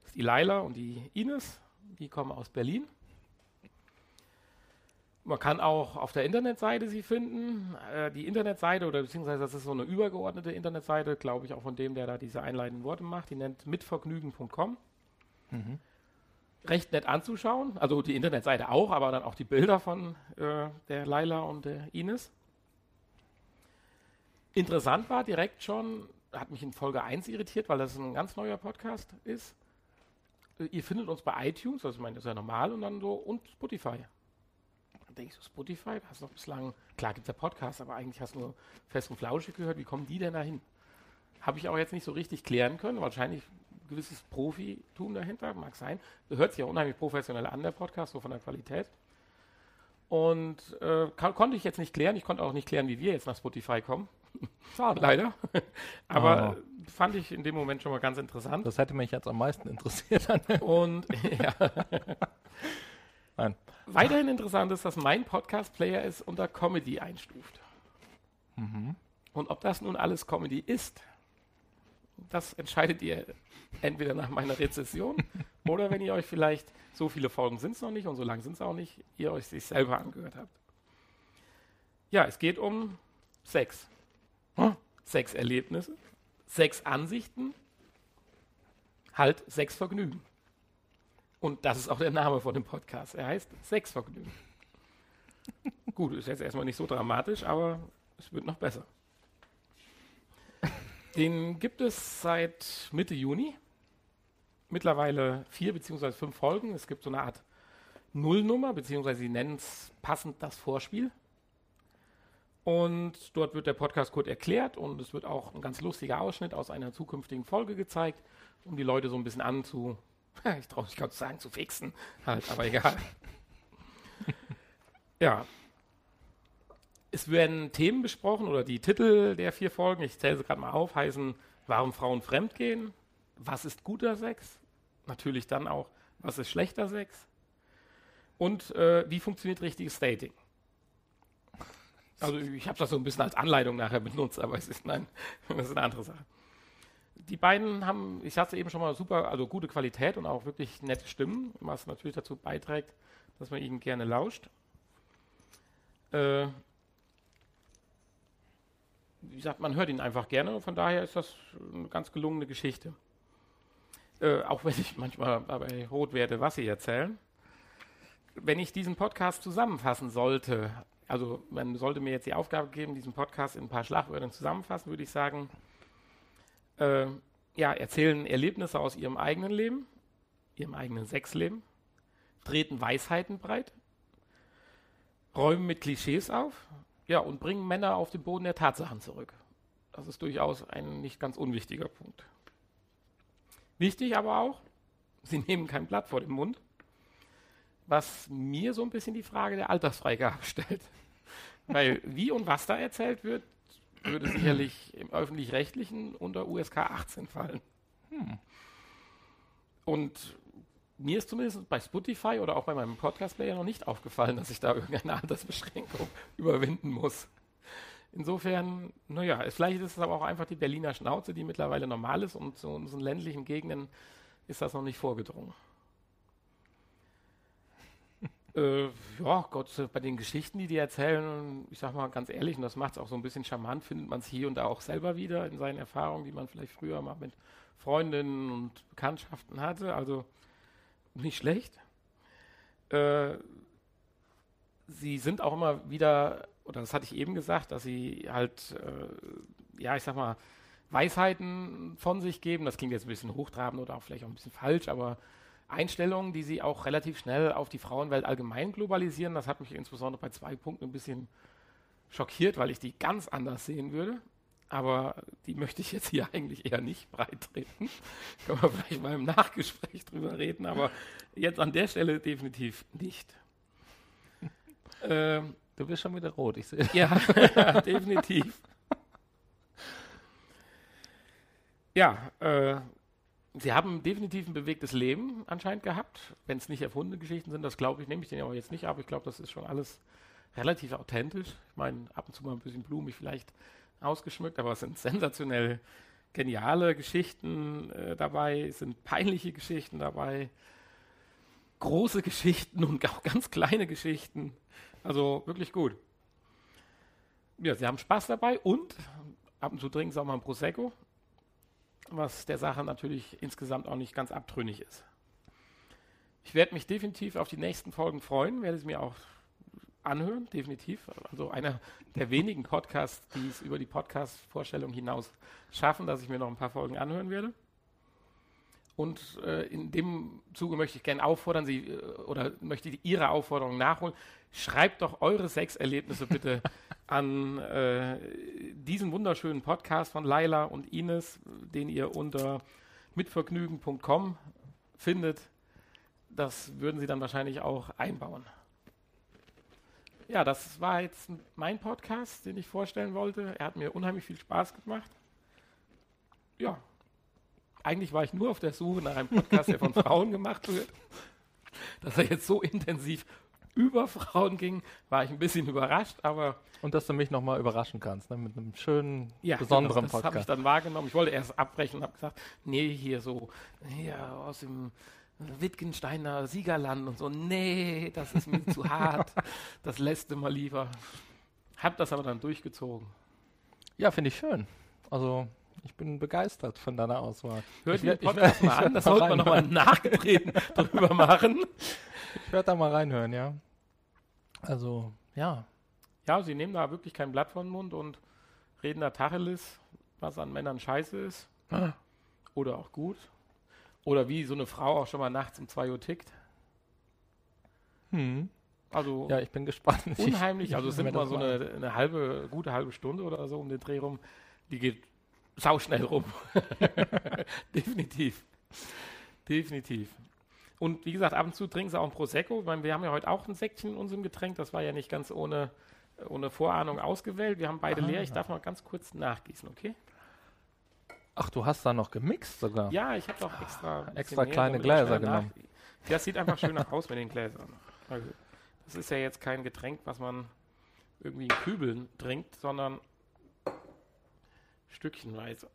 Das ist die Laila und die Ines. Die kommen aus Berlin. Man kann auch auf der Internetseite sie finden. Äh, die Internetseite, oder beziehungsweise das ist so eine übergeordnete Internetseite, glaube ich, auch von dem, der da diese einleitenden Worte macht. Die nennt mitvergnügen.com. Mhm. Recht nett anzuschauen. Also die Internetseite auch, aber dann auch die Bilder von äh, der Laila und der Ines. Interessant war direkt schon, hat mich in Folge 1 irritiert, weil das ein ganz neuer Podcast ist. Äh, Ihr findet uns bei iTunes, also meine, das ist ja normal, und dann so, und Spotify. Dann denke ich so, Spotify, hast du doch bislang, klar gibt es ja Podcasts, aber eigentlich hast du nur Fest und Flauschig gehört, wie kommen die denn da hin? Habe ich auch jetzt nicht so richtig klären können, wahrscheinlich ein gewisses Profitum dahinter, mag sein. Hört sich ja unheimlich professionell an, der Podcast, so von der Qualität. Und äh, konnte ich jetzt nicht klären, ich konnte auch nicht klären, wie wir jetzt nach Spotify kommen. Schade. Leider. Aber Oh. fand ich in dem Moment schon mal ganz interessant. Das hätte mich jetzt am meisten interessiert. Und ja. Nein. Weiterhin interessant ist, dass mein Podcast-Player es unter Comedy einstuft. Mhm. Und ob das nun alles Comedy ist, das entscheidet ihr entweder nach meiner Rezession oder wenn ihr euch vielleicht, so viele Folgen sind es noch nicht und so lang sind es auch nicht, ihr euch sich selber angehört habt. Ja, es geht um Sex. Sechs Erlebnisse, sechs Ansichten, halt sechs Vergnügen. Und das ist auch der Name von dem Podcast. Er heißt Sexvergnügen. Gut, ist jetzt erstmal nicht so dramatisch, aber es wird noch besser. Den gibt es seit Mitte Juni. Mittlerweile vier beziehungsweise fünf Folgen. Es gibt so eine Art Nullnummer, beziehungsweise sie nennen es passend das Vorspiel. Und dort wird der Podcast kurz erklärt und es wird auch ein ganz lustiger Ausschnitt aus einer zukünftigen Folge gezeigt, um die Leute so ein bisschen anzu, ich traue mich gerade zu sagen, zu fixen. Halt, aber egal. ja. Es werden Themen besprochen oder die Titel der vier Folgen, ich zähle sie gerade mal auf, heißen Warum Frauen fremdgehen? Was ist guter Sex? Natürlich dann auch, was ist schlechter Sex? Und äh, wie funktioniert richtiges Dating? Also ich habe das so ein bisschen als Anleitung nachher benutzt, aber es ist, nein, das ist eine andere Sache. Die beiden haben, ich sagte eben schon mal, super, also gute Qualität und auch wirklich nette Stimmen, was natürlich dazu beiträgt, dass man ihnen gerne lauscht. Äh, wie gesagt, man hört ihn einfach gerne und von daher ist das eine ganz gelungene Geschichte. Äh, auch wenn ich manchmal dabei rot werde, was sie erzählen. Wenn ich diesen Podcast zusammenfassen sollte, also man sollte mir jetzt die Aufgabe geben, diesen Podcast in ein paar Schlagwörtern zusammenfassen, würde ich sagen, äh, ja, erzählen Erlebnisse aus ihrem eigenen Leben, ihrem eigenen Sexleben, treten Weisheiten breit, räumen mit Klischees auf, Ja, und bringen Männer auf den Boden der Tatsachen zurück. Das ist durchaus ein nicht ganz unwichtiger Punkt. Wichtig aber auch, sie nehmen kein Blatt vor den Mund, was mir so ein bisschen die Frage der Altersfreigabe stellt. Weil wie und was da erzählt wird, würde sicherlich im öffentlich-rechtlichen unter USK 18 fallen. Hm. Und mir ist zumindest bei Spotify oder auch bei meinem Podcast-Player noch nicht aufgefallen, dass ich da irgendeine Altersbeschränkung überwinden muss. Insofern, naja, vielleicht ist es aber auch einfach die Berliner Schnauze, die mittlerweile normal ist und zu unseren ländlichen Gegenden ist das noch nicht vorgedrungen. Äh, ja, Gott, bei den Geschichten, die die erzählen, ich sag mal ganz ehrlich, und das macht es auch so ein bisschen charmant, findet man es hier und da auch selber wieder in seinen Erfahrungen, die man vielleicht früher mal mit Freundinnen und Bekanntschaften hatte. Also nicht schlecht. Äh, sie sind auch immer wieder, oder das hatte ich eben gesagt, dass sie halt, äh, ja, ich sag mal, Weisheiten von sich geben. Das klingt jetzt ein bisschen hochtrabend oder auch vielleicht auch ein bisschen falsch, aber Einstellungen, die sie auch relativ schnell auf die Frauenwelt allgemein globalisieren. Das hat mich insbesondere bei zwei Punkten ein bisschen schockiert, weil ich die ganz anders sehen würde. Aber die möchte ich jetzt hier eigentlich eher nicht breit treten. Können wir vielleicht mal im Nachgespräch drüber reden, aber jetzt an der Stelle definitiv nicht. Ähm, du bist schon wieder rot, ich sehe. Ja, definitiv. Ja, äh, sie haben definitiv ein bewegtes Leben anscheinend gehabt. Wenn es nicht erfundene Geschichten sind, das glaube ich, nehme ich den aber jetzt nicht ab. Ich glaube, das ist schon alles relativ authentisch. Ich meine, ab und zu mal ein bisschen blumig vielleicht ausgeschmückt, aber es sind sensationell geniale Geschichten äh, dabei, es sind peinliche Geschichten dabei, große Geschichten und auch ganz kleine Geschichten. Also wirklich gut. Ja, sie haben Spaß dabei und ab und zu trinken sie auch mal ein Prosecco, was der Sache natürlich insgesamt auch nicht ganz abtrünnig ist. Ich werde mich definitiv auf die nächsten Folgen freuen, werde es mir auch anhören, definitiv. Also einer der wenigen Podcasts, die es über die Podcast-Vorstellung hinaus schaffen, dass ich mir noch ein paar Folgen anhören werde. Und äh, in dem Zuge möchte ich gerne auffordern, Sie äh, oder möchte ich Ihre Aufforderung nachholen. Schreibt doch eure Sexerlebnisse bitte an äh, diesen wunderschönen Podcast von Laila und Ines, den ihr unter mitvergnügen.com findet. Das würden Sie dann wahrscheinlich auch einbauen. Ja, das war jetzt mein Podcast, den ich vorstellen wollte. Er hat mir unheimlich viel Spaß gemacht. Ja, eigentlich war ich nur auf der Suche nach einem Podcast, der von Frauen gemacht wird. Dass er jetzt so intensiv über Frauen ging, war ich ein bisschen überrascht, aber. Und dass du mich nochmal überraschen kannst, ne, mit einem schönen, ja, besonderen genau, das Podcast. Das habe ich dann wahrgenommen. Ich wollte erst abbrechen und habe gesagt, nee, hier so, hier aus dem Wittgensteiner Siegerland und so, nee, das ist mir zu hart, das lässt mal lieber. Hab das aber dann durchgezogen. Ja, finde ich schön. Also, ich bin begeistert von deiner Auswahl. Hört den Podcast ich, mal an, das sollte man nochmal nachgetreten drüber machen. Ich werde da mal reinhören, ja. Also, ja. Ja, sie nehmen da wirklich kein Blatt von den Mund und reden da Tacheles, was an Männern scheiße ist. Ah. Oder auch gut. Oder wie so eine Frau auch schon mal nachts um 2 Uhr tickt. Hm. Also ja, ich bin gespannt. Unheimlich, also es sind immer so eine, eine, halbe, gute halbe Stunde oder so um den Dreh rum. Die geht sauschnell rum. Definitiv. Definitiv. Und wie gesagt, ab und zu trinken sie auch ein Prosecco. Ich meine, wir haben ja heute auch ein Säckchen in unserem Getränk. Das war ja nicht ganz ohne, ohne Vorahnung ausgewählt. Wir haben beide Aha. leer. Ich darf mal ganz kurz nachgießen, okay? Ach, du hast da noch gemixt sogar? Ja, ich habe doch extra. extra kleine Gläser genommen. Das sieht einfach schöner aus mit den Gläsern. Also, das ist ja jetzt kein Getränk, was man irgendwie in Kübeln trinkt, sondern stückchenweise.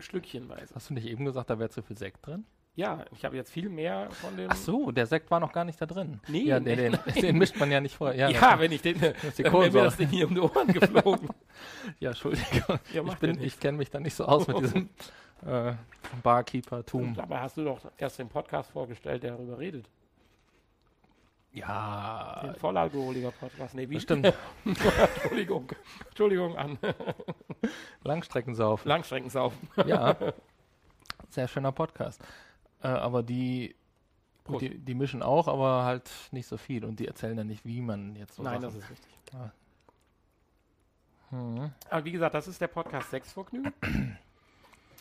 Stückchenweise. Hast du nicht eben gesagt, da wäre zu viel Sekt drin? Ja, ich habe jetzt viel mehr von dem. Ach so, der Sekt war noch gar nicht da drin. Nee, ja, nee, den, den, mischt man ja nicht vor. Ja, ja wenn ich den, dann wäre mir das Ding hier um die Ohren geflogen. ja, Entschuldigung. Ja, ich ich kenne mich da nicht so aus mit diesem äh, Barkeeper-Tum. Aber hast du doch erst den Podcast vorgestellt, der darüber redet. Ja. Den Vollalkoholiker-Podcast. Nee, wie? Stimmt. Entschuldigung. Entschuldigung an. Langstreckensaufen. Langstreckensaufen. ja. Sehr schöner Podcast. Äh, aber die, die, die, mischen auch, aber halt nicht so viel. Und die erzählen dann nicht, wie man jetzt so Nein, Sachen. das ist richtig. Ah, Mhm. Aber wie gesagt, das ist der Podcast Sexvergnügen.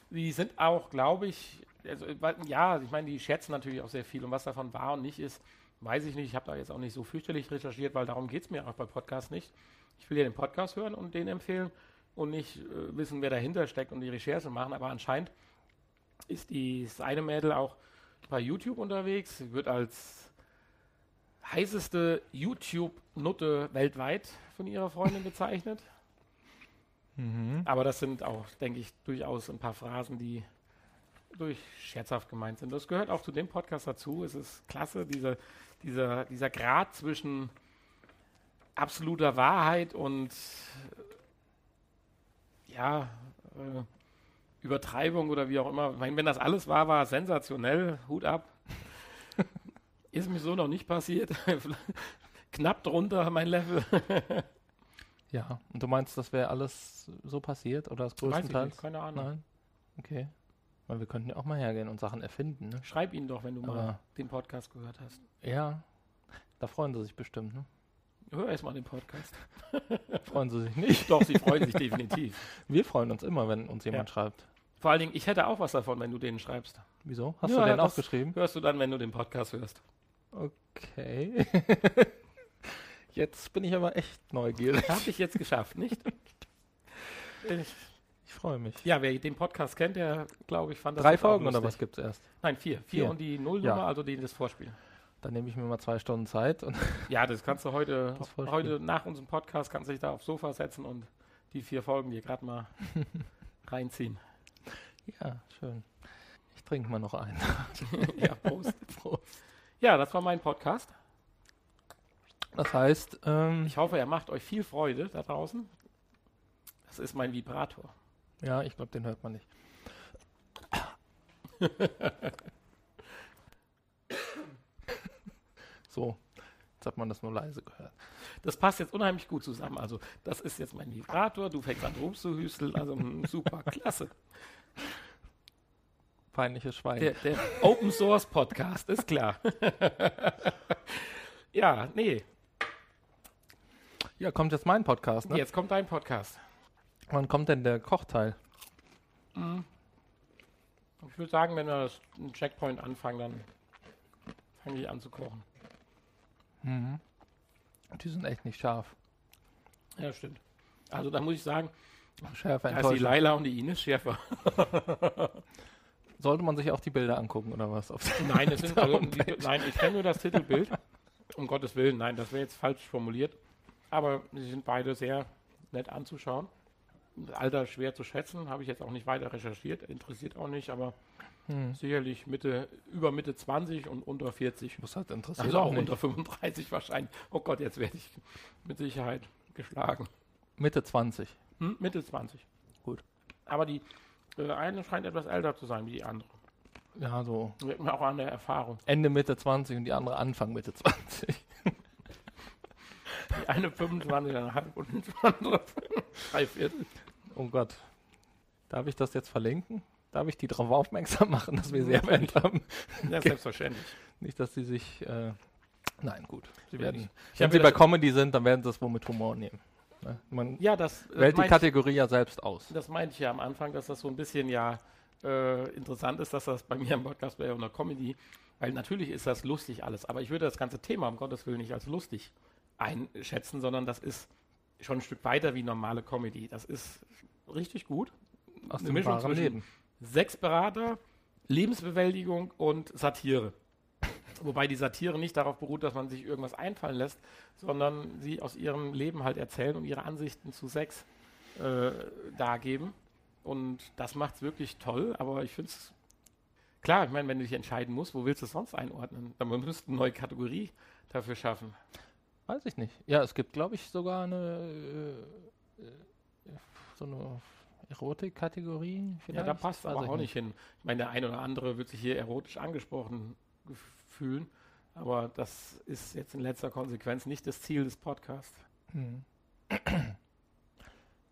die sind auch, glaube ich, also, ja, ich meine, die schätzen natürlich auch sehr viel und was davon wahr und nicht ist, weiß ich nicht. Ich habe da jetzt auch nicht so fürchterlich recherchiert, weil darum geht es mir auch bei Podcasts nicht. Ich will ja den Podcast hören und den empfehlen und nicht äh, wissen, wer dahinter steckt und die Recherche machen. Aber anscheinend ist die, eine Mädel auch bei YouTube unterwegs. Sie wird als heißeste YouTube-Nutte weltweit von ihrer Freundin bezeichnet. Mhm. Aber das sind auch, denke ich, durchaus ein paar Phrasen, die durch scherzhaft gemeint sind. Das gehört auch zu dem Podcast dazu. Es ist klasse, diese, dieser, dieser Grad zwischen absoluter Wahrheit und ja, äh, Übertreibung oder wie auch immer. Ich meine, wenn das alles war, war sensationell. Hut ab. Ist mir so noch nicht passiert. Knapp drunter mein Level. ja, und du meinst, das wäre alles so passiert oder das größtenteils? Weiß ich nicht, keine Ahnung. Nein? Okay. Weil wir könnten ja auch mal hergehen und Sachen erfinden. Ne? Schreib ihnen doch, wenn du Aber mal den Podcast gehört hast. Ja, da freuen sie sich bestimmt. Ne? Hör erstmal den Podcast. freuen sie sich nicht? Doch, sie freuen sich definitiv. Wir freuen uns immer, wenn uns jemand ja. schreibt. Vor allen Dingen, ich hätte auch was davon, wenn du denen schreibst. Wieso? Hast ja, du den auch geschrieben? Hörst du dann, wenn du den Podcast hörst. Okay. jetzt bin ich aber echt neugierig. Habe ich jetzt geschafft, nicht? ich, ich freue mich. Ja, wer den Podcast kennt, der, glaube ich, fand das Drei Folgen oder was gibt es erst? Nein, vier. Vier, vier. und die Nullnummer, ja. also die das Vorspiel. Dann nehme ich mir mal zwei Stunden Zeit. Und ja, das kannst du heute, heute nach unserem Podcast, kannst du dich da aufs Sofa setzen und die vier Folgen dir gerade mal reinziehen. Ja, schön. Ich trinke mal noch einen. ja, Prost. Prost. Ja, das war mein Podcast. Das heißt, ähm, ich hoffe, er macht euch viel Freude da draußen. Das ist mein Vibrator. Ja, ich glaube, den hört man nicht. so, jetzt hat man das nur leise gehört. Das passt jetzt unheimlich gut zusammen. Also, das ist jetzt mein Vibrator, du fängst an rumzuhüsteln, also hm, super, klasse. Peinliches Schwein. Der, der Open Source Podcast, ist klar. ja, nee. Ja, kommt jetzt mein Podcast, ne? Jetzt kommt dein Podcast. Wann kommt denn der Kochteil? Mhm. Ich würde sagen, wenn wir das Checkpoint anfangen, dann fange ich an zu kochen. Mhm. Die sind echt nicht scharf. Ja, stimmt. Also da muss ich sagen, schärfer da ist die Laila und die Ines schärfer. Sollte man sich auch die Bilder angucken oder was? nein, es sind also, die, nein, ich kenne nur das Titelbild. Um Gottes Willen, nein, das wäre jetzt falsch formuliert. Aber sie sind beide sehr nett anzuschauen. Alter schwer zu schätzen, habe ich jetzt auch nicht weiter recherchiert, interessiert auch nicht, aber hm. sicherlich Mitte, über Mitte 20 und unter 40. Was hat interessiert? Also auch, auch unter 35 wahrscheinlich. Oh Gott, jetzt werde ich mit Sicherheit geschlagen. Mitte 20. Hm? Mitte 20. Gut. Aber die äh, eine scheint etwas älter zu sein wie die andere. Ja, so. Merkt man auch an der Erfahrung. Ende Mitte 20 und die andere Anfang Mitte 20. die eine 25,5 und die andere 3 Viertel. Oh Gott. Darf ich das jetzt verlinken? Darf ich die darauf aufmerksam machen, dass wir sie erwähnt haben? Ja, selbstverständlich. Nicht, dass sie sich. Äh, nein, gut. Sie werden, wenn sie bei Comedy sind, dann werden sie es wohl mit Humor nehmen. Ne? Man ja, das äh, wählt die Kategorie ja selbst aus. Das meinte ich ja am Anfang, dass das so ein bisschen ja äh, interessant ist, dass das bei mir im Podcast wäre oder Comedy, weil natürlich ist das lustig alles, aber ich würde das ganze Thema um Gottes Willen nicht als lustig einschätzen, sondern das ist schon ein Stück weiter wie normale Comedy. Das ist richtig gut. Aus Eine dem Mischung zwischen Leben. sechs Berater, Lebensbewältigung und Satire. Wobei die Satire nicht darauf beruht, dass man sich irgendwas einfallen lässt, sondern sie aus ihrem Leben halt erzählen und ihre Ansichten zu Sex äh, dargeben. Und das macht es wirklich toll, aber ich finde es klar, ich meine, wenn du dich entscheiden musst, wo willst du es sonst einordnen? Dann müsste eine neue Kategorie dafür schaffen. Weiß ich nicht. Ja, es gibt, glaube ich, sogar eine äh, so eine Erotik-Kategorie. Ja, da passt aber auch nicht hin. Ich meine, der eine oder andere wird sich hier erotisch angesprochen fühlen. Aber das ist jetzt in letzter Konsequenz nicht das Ziel des Podcasts. Hm.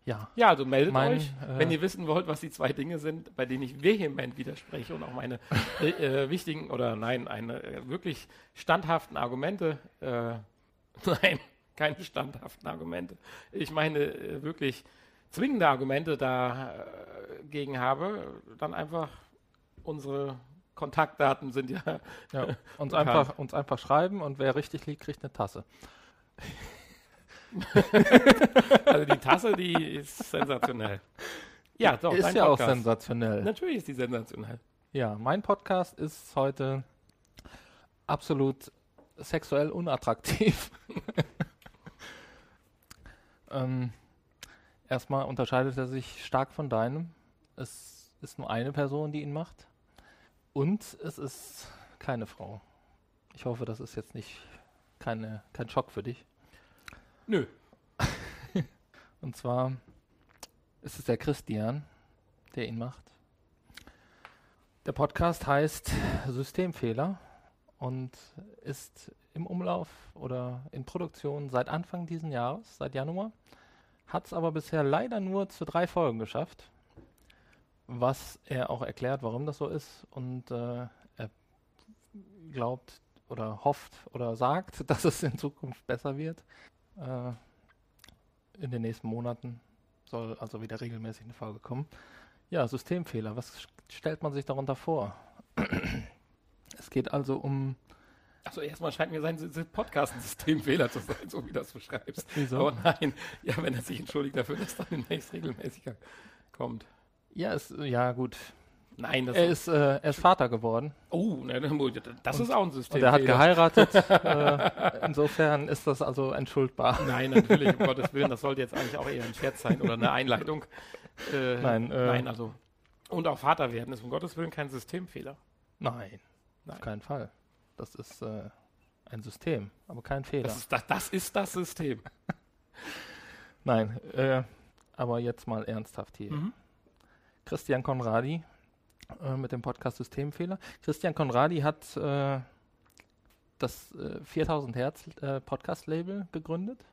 Ja. Ja, also meldet mein, euch, äh, wenn ihr wissen wollt, was die zwei Dinge sind, bei denen ich vehement widerspreche und auch meine äh, äh, wichtigen oder nein, eine äh, wirklich standhaften Argumente, äh, nein, keine standhaften Argumente. Ich meine äh, wirklich zwingende Argumente dagegen habe, dann einfach unsere Kontaktdaten sind ja. ja uns, einfach, uns einfach schreiben und wer richtig liegt, kriegt eine Tasse. also die Tasse, die ist sensationell. Ja, doch. Ist ja Podcast. auch sensationell. Natürlich ist die sensationell. Ja, mein Podcast ist heute absolut sexuell unattraktiv. ähm, erstmal unterscheidet er sich stark von deinem. Es ist nur eine Person, die ihn macht. Und es ist keine Frau. Ich hoffe, das ist jetzt nicht keine, kein Schock für dich. Nö. Und zwar ist es der Christian, der ihn macht. Der Podcast heißt Systemfehler und ist im Umlauf oder in Produktion seit Anfang dieses Jahres, seit Januar. Hat es aber bisher leider nur zu drei Folgen geschafft was er auch erklärt, warum das so ist. Und äh, er glaubt oder hofft oder sagt, dass es in Zukunft besser wird. Äh, in den nächsten Monaten soll also wieder regelmäßig eine Folge kommen. Ja, Systemfehler. Was stellt man sich darunter vor? Es geht also um. Also erstmal scheint mir sein Podcast ein Systemfehler zu sein, so wie du das beschreibst. Wieso? Aber nein, ja, wenn er sich entschuldigt dafür, dass dann demnächst regelmäßiger kommt. Ja, ist, ja gut. Nein, er ist, äh, er ist Vater geworden. Oh, das und, ist auch ein System. Und er hat geheiratet. äh, insofern ist das also entschuldbar. Nein, natürlich, um Gottes Willen. Das sollte jetzt eigentlich auch eher ein Scherz sein oder eine Einleitung. Äh, nein, äh, nein, also. Und auch Vater werden ist um Gottes Willen kein Systemfehler. Nein, nein. auf keinen Fall. Das ist äh, ein System, aber kein Fehler. Das ist das, das, ist das System. nein, äh, aber jetzt mal ernsthaft hier. Mhm. Christian Konradi äh, mit dem Podcast Systemfehler. Christian Konradi hat äh, das äh, 4000 Hertz äh, Podcast Label gegründet,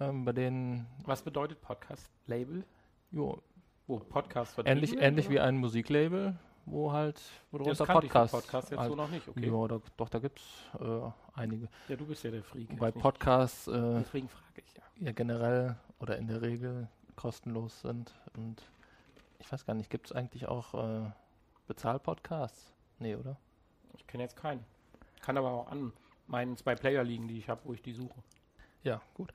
ähm, bei denen Was bedeutet Podcast Label? Jo, wo Podcast ähnlich ähnlich wie ein Musiklabel, wo halt wo ja, Podcast, Podcast jetzt halt, so noch nicht, okay. Ja, da, doch da gibt's äh, einige. Ja, du bist ja der Freak. Bei Podcasts äh, deswegen frage ich ja. Ja generell oder in der Regel kostenlos sind und ich weiß gar nicht, gibt es eigentlich auch äh, Bezahlpodcasts? Nee, oder? Ich kenne jetzt keinen. Kann aber auch an meinen zwei Player liegen, die ich habe, wo ich die suche. Ja, gut.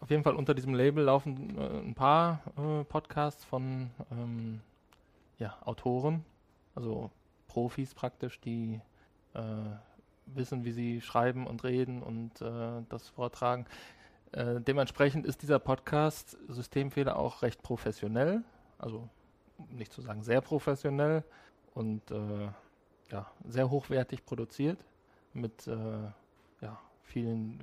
Auf jeden Fall unter diesem Label laufen äh, ein paar äh, Podcasts von ähm, ja, Autoren, also Profis praktisch, die äh, wissen, wie sie schreiben und reden und äh, das vortragen. Äh, dementsprechend ist dieser Podcast Systemfehler auch recht professionell. Also nicht zu sagen sehr professionell und äh, ja, sehr hochwertig produziert mit äh, ja, vielen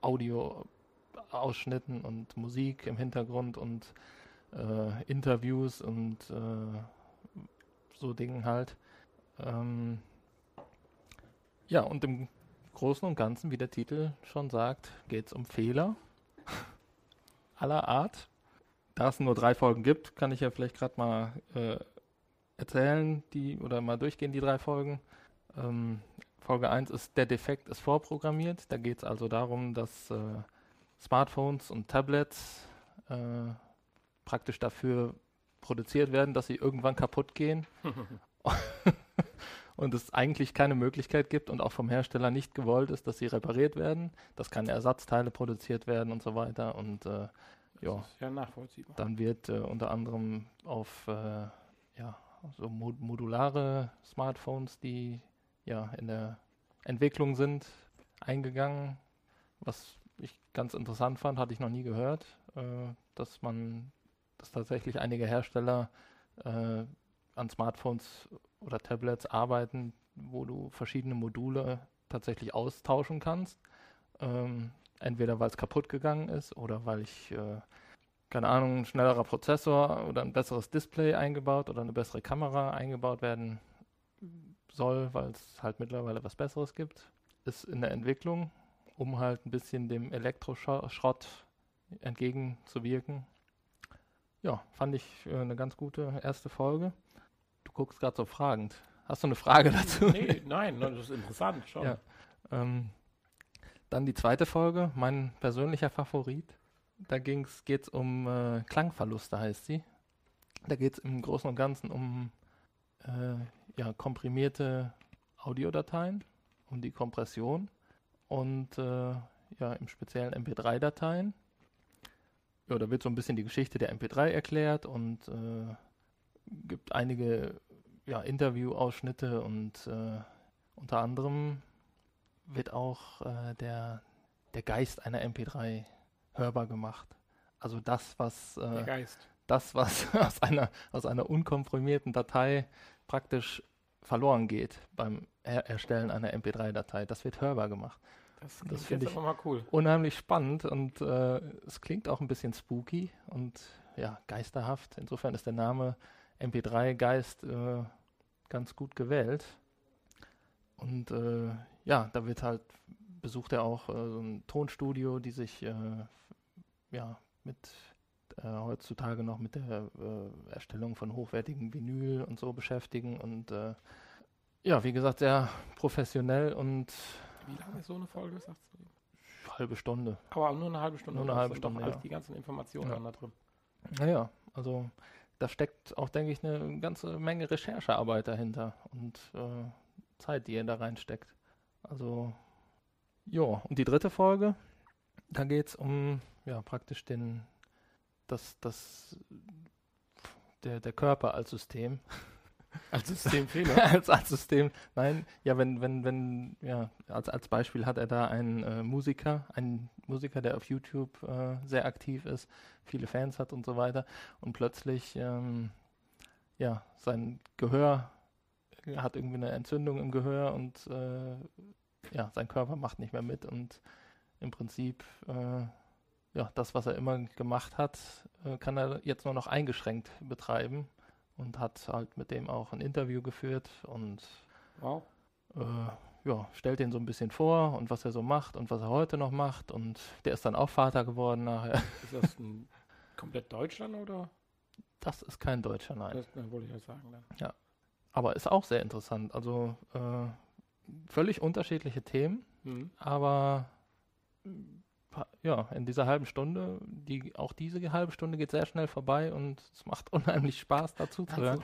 Audioausschnitten und Musik im Hintergrund und äh, Interviews und so Dingen halt. Ähm, ja, und im Großen und Ganzen, wie der Titel schon sagt, geht es um Fehler aller Art da es nur drei Folgen gibt, kann ich ja vielleicht gerade mal äh, erzählen, die oder mal durchgehen, die drei Folgen. Ähm, Folge 1 ist Der Defekt ist vorprogrammiert. Da geht es also darum, dass äh, Smartphones und Tablets äh, praktisch dafür produziert werden, dass sie irgendwann kaputt gehen. und es eigentlich keine Möglichkeit gibt und auch vom Hersteller nicht gewollt ist, dass sie repariert werden, dass keine Ersatzteile produziert werden und so weiter. Und äh, ja, ja nachvollziehbar. Dann wird äh, unter anderem auf äh, ja, so mod modulare Smartphones, die ja in der Entwicklung sind, eingegangen. Was ich ganz interessant fand, hatte ich noch nie gehört, äh, dass man, dass tatsächlich einige Hersteller äh, an Smartphones oder Tablets arbeiten, wo du verschiedene Module tatsächlich austauschen kannst. Ähm, entweder weil es kaputt gegangen ist oder weil ich, äh, keine Ahnung, ein schnellerer Prozessor oder ein besseres Display eingebaut oder eine bessere Kamera eingebaut werden soll, weil es halt mittlerweile was Besseres gibt. Ist in der Entwicklung, um halt ein bisschen dem Elektroschrott entgegenzuwirken. Ja, fand ich äh, eine ganz gute erste Folge. Du guckst gerade so fragend. Hast du eine Frage dazu? Nee, nein, das ist interessant schon. Ja. Ähm, Dann die zweite Folge, mein persönlicher Favorit. Da geht es um äh, Klangverluste, heißt sie. Da geht es im Großen und Ganzen um äh, ja, komprimierte Audiodateien, um die Kompression und äh, ja, im speziellen MP3-Dateien. Ja, da wird so ein bisschen die Geschichte der MP3 erklärt und äh, gibt einige ja, Interview-Ausschnitte und äh, unter anderem wird auch äh, der, der Geist einer MP3 hörbar gemacht. Also das, was äh, das, was aus einer, aus einer unkomprimierten Datei praktisch verloren geht beim er Erstellen einer MP3-Datei, das wird hörbar gemacht. Das, das finde ich mal cool. unheimlich spannend und äh, es klingt auch ein bisschen spooky und ja, geisterhaft. Insofern ist der Name MP3-Geist äh, ganz gut gewählt. Und äh, ja, da wird halt, besucht er auch äh, so ein Tonstudio, die sich äh, ja mit äh, heutzutage noch mit der Erstellung von hochwertigen Vinyl und so beschäftigen und ja, wie gesagt, sehr professionell und wie lange ist so eine Folge, sagst du? Halbe Stunde. Aber nur eine halbe Stunde. Nur eine halbe Stunde, ja. Die ganzen Informationen ja. da drin. Naja, also da steckt auch, denke ich, eine ganze Menge Recherchearbeit dahinter und äh, Zeit, die ihr da reinsteckt. Also, ja, und die dritte Folge, da geht es um, ja, praktisch den, das, das, der, der Körper als System. Als Systemfehler? als, als System, nein, ja, wenn, wenn, wenn, ja, als, als Beispiel hat er da einen äh, Musiker, einen Musiker, der auf YouTube äh, sehr aktiv ist, viele Fans hat und so weiter und plötzlich, ähm, ja, sein Gehör hat irgendwie eine Entzündung im Gehör und äh, ja, sein Körper macht nicht mehr mit und im Prinzip, äh, ja, das, was er immer gemacht hat, äh, kann er jetzt nur noch eingeschränkt betreiben und hat halt mit dem auch ein Interview geführt und wow. äh, ja, stellt ihn so ein bisschen vor und was er so macht und was er heute noch macht und der ist dann auch Vater geworden nachher. Ist das ein komplett Deutschland oder? Das ist kein Deutscher, nein. Das, das wollte ich ja sagen. Dann. Ja, aber ist auch sehr interessant. Also äh, völlig unterschiedliche Themen, mhm. aber ja, in dieser halben Stunde, die, auch diese halbe Stunde geht sehr schnell vorbei und es macht unheimlich Spaß dazu zu hören.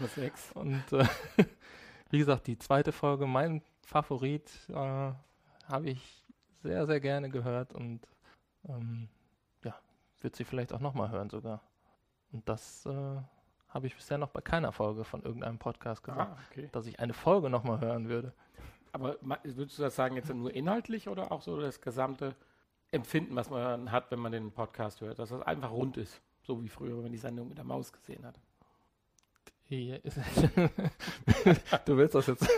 Und äh, wie gesagt, die zweite Folge, mein Favorit, äh, habe ich sehr, sehr gerne gehört und ähm, ja, wird sie vielleicht auch nochmal hören sogar. Und das äh, habe ich bisher noch bei keiner Folge von irgendeinem Podcast gesagt, ah, okay. dass ich eine Folge nochmal hören würde. Aber würdest du das sagen jetzt nur inhaltlich oder auch so das gesamte Empfinden, was man hat, wenn man den Podcast hört, dass das einfach rund ist. So wie früher, wenn man die Sendung mit der Maus gesehen hat. du willst das jetzt?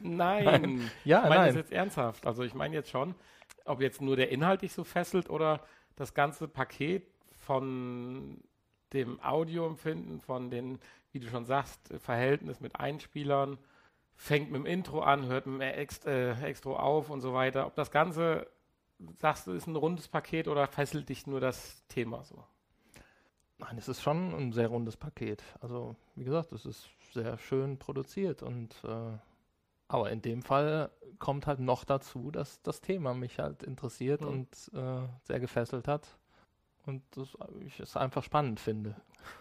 Nein. nein. Ja, ich meine nein. das jetzt ernsthaft. Also ich meine jetzt schon, ob jetzt nur der Inhalt dich so fesselt oder das ganze Paket von dem Audioempfinden, von den, wie du schon sagst, Verhältnis mit Einspielern, fängt mit dem Intro an, hört mit dem Ext äh, Extro auf und so weiter. Ob das Ganze sagst du, ist ein rundes Paket oder fesselt dich nur das Thema so? Nein, es ist schon ein sehr rundes Paket. Also, wie gesagt, es ist sehr schön produziert und äh, aber in dem Fall kommt halt noch dazu, dass das Thema mich halt interessiert mhm. und äh, sehr gefesselt hat und das, ich es einfach spannend finde.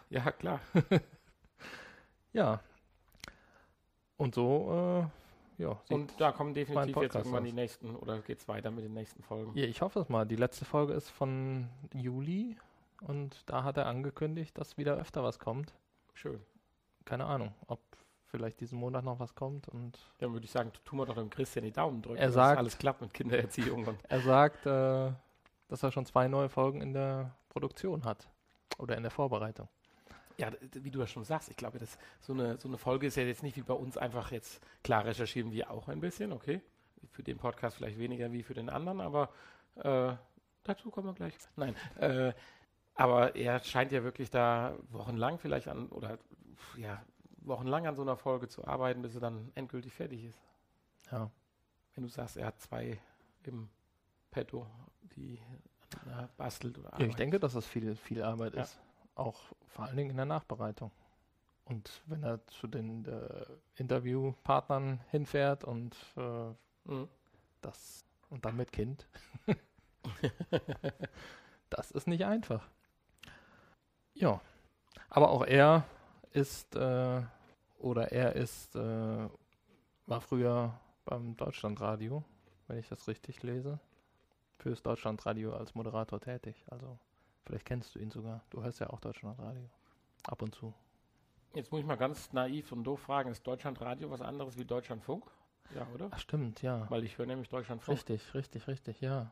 Ja, klar. ja. Und so äh, ja, und da kommen definitiv jetzt irgendwann aus. die nächsten, oder geht es weiter mit den nächsten Folgen? Ja, ich hoffe es mal. Die letzte Folge ist von Juli und da hat er angekündigt, dass wieder öfter was kommt. Schön. Keine Ahnung, ob vielleicht diesen Monat noch was kommt und. Dann würde ich sagen, tun wir doch dem Christian die Daumen drücken, er sagt, alles klappt mit Kindererziehung. Und er sagt, äh, dass er schon zwei neue Folgen in der Produktion hat oder in der Vorbereitung. Ja, wie du das schon sagst, ich glaube, das, so, eine, so eine Folge ist ja jetzt nicht wie bei uns einfach jetzt, klar recherchieren wir auch ein bisschen, okay. Für den Podcast vielleicht weniger wie für den anderen, aber äh, dazu kommen wir gleich. Nein, äh, aber er scheint ja wirklich da wochenlang vielleicht an, oder ja, wochenlang an so einer Folge zu arbeiten, bis er dann endgültig fertig ist. Ja. Wenn du sagst, er hat zwei im Petto, die na, bastelt oder arbeitet. Ja, ich denke, dass das viel, viel Arbeit ja. ist auch vor allen Dingen in der Nachbereitung. Und wenn er zu den äh, Interviewpartnern hinfährt und äh, mhm. das und dann mit Kind. das ist nicht einfach. Ja, aber auch er ist äh, oder er ist äh, war früher beim Deutschlandradio, wenn ich das richtig lese, fürs Deutschlandradio als Moderator tätig. Also vielleicht kennst du ihn sogar. Du hörst ja auch Deutschlandradio ab und zu. Jetzt muss ich mal ganz naiv und doof fragen, ist Deutschlandradio was anderes wie Deutschlandfunk? Ja, oder? Ach, stimmt, ja. Weil ich höre nämlich Deutschlandfunk. Richtig, richtig, richtig, ja.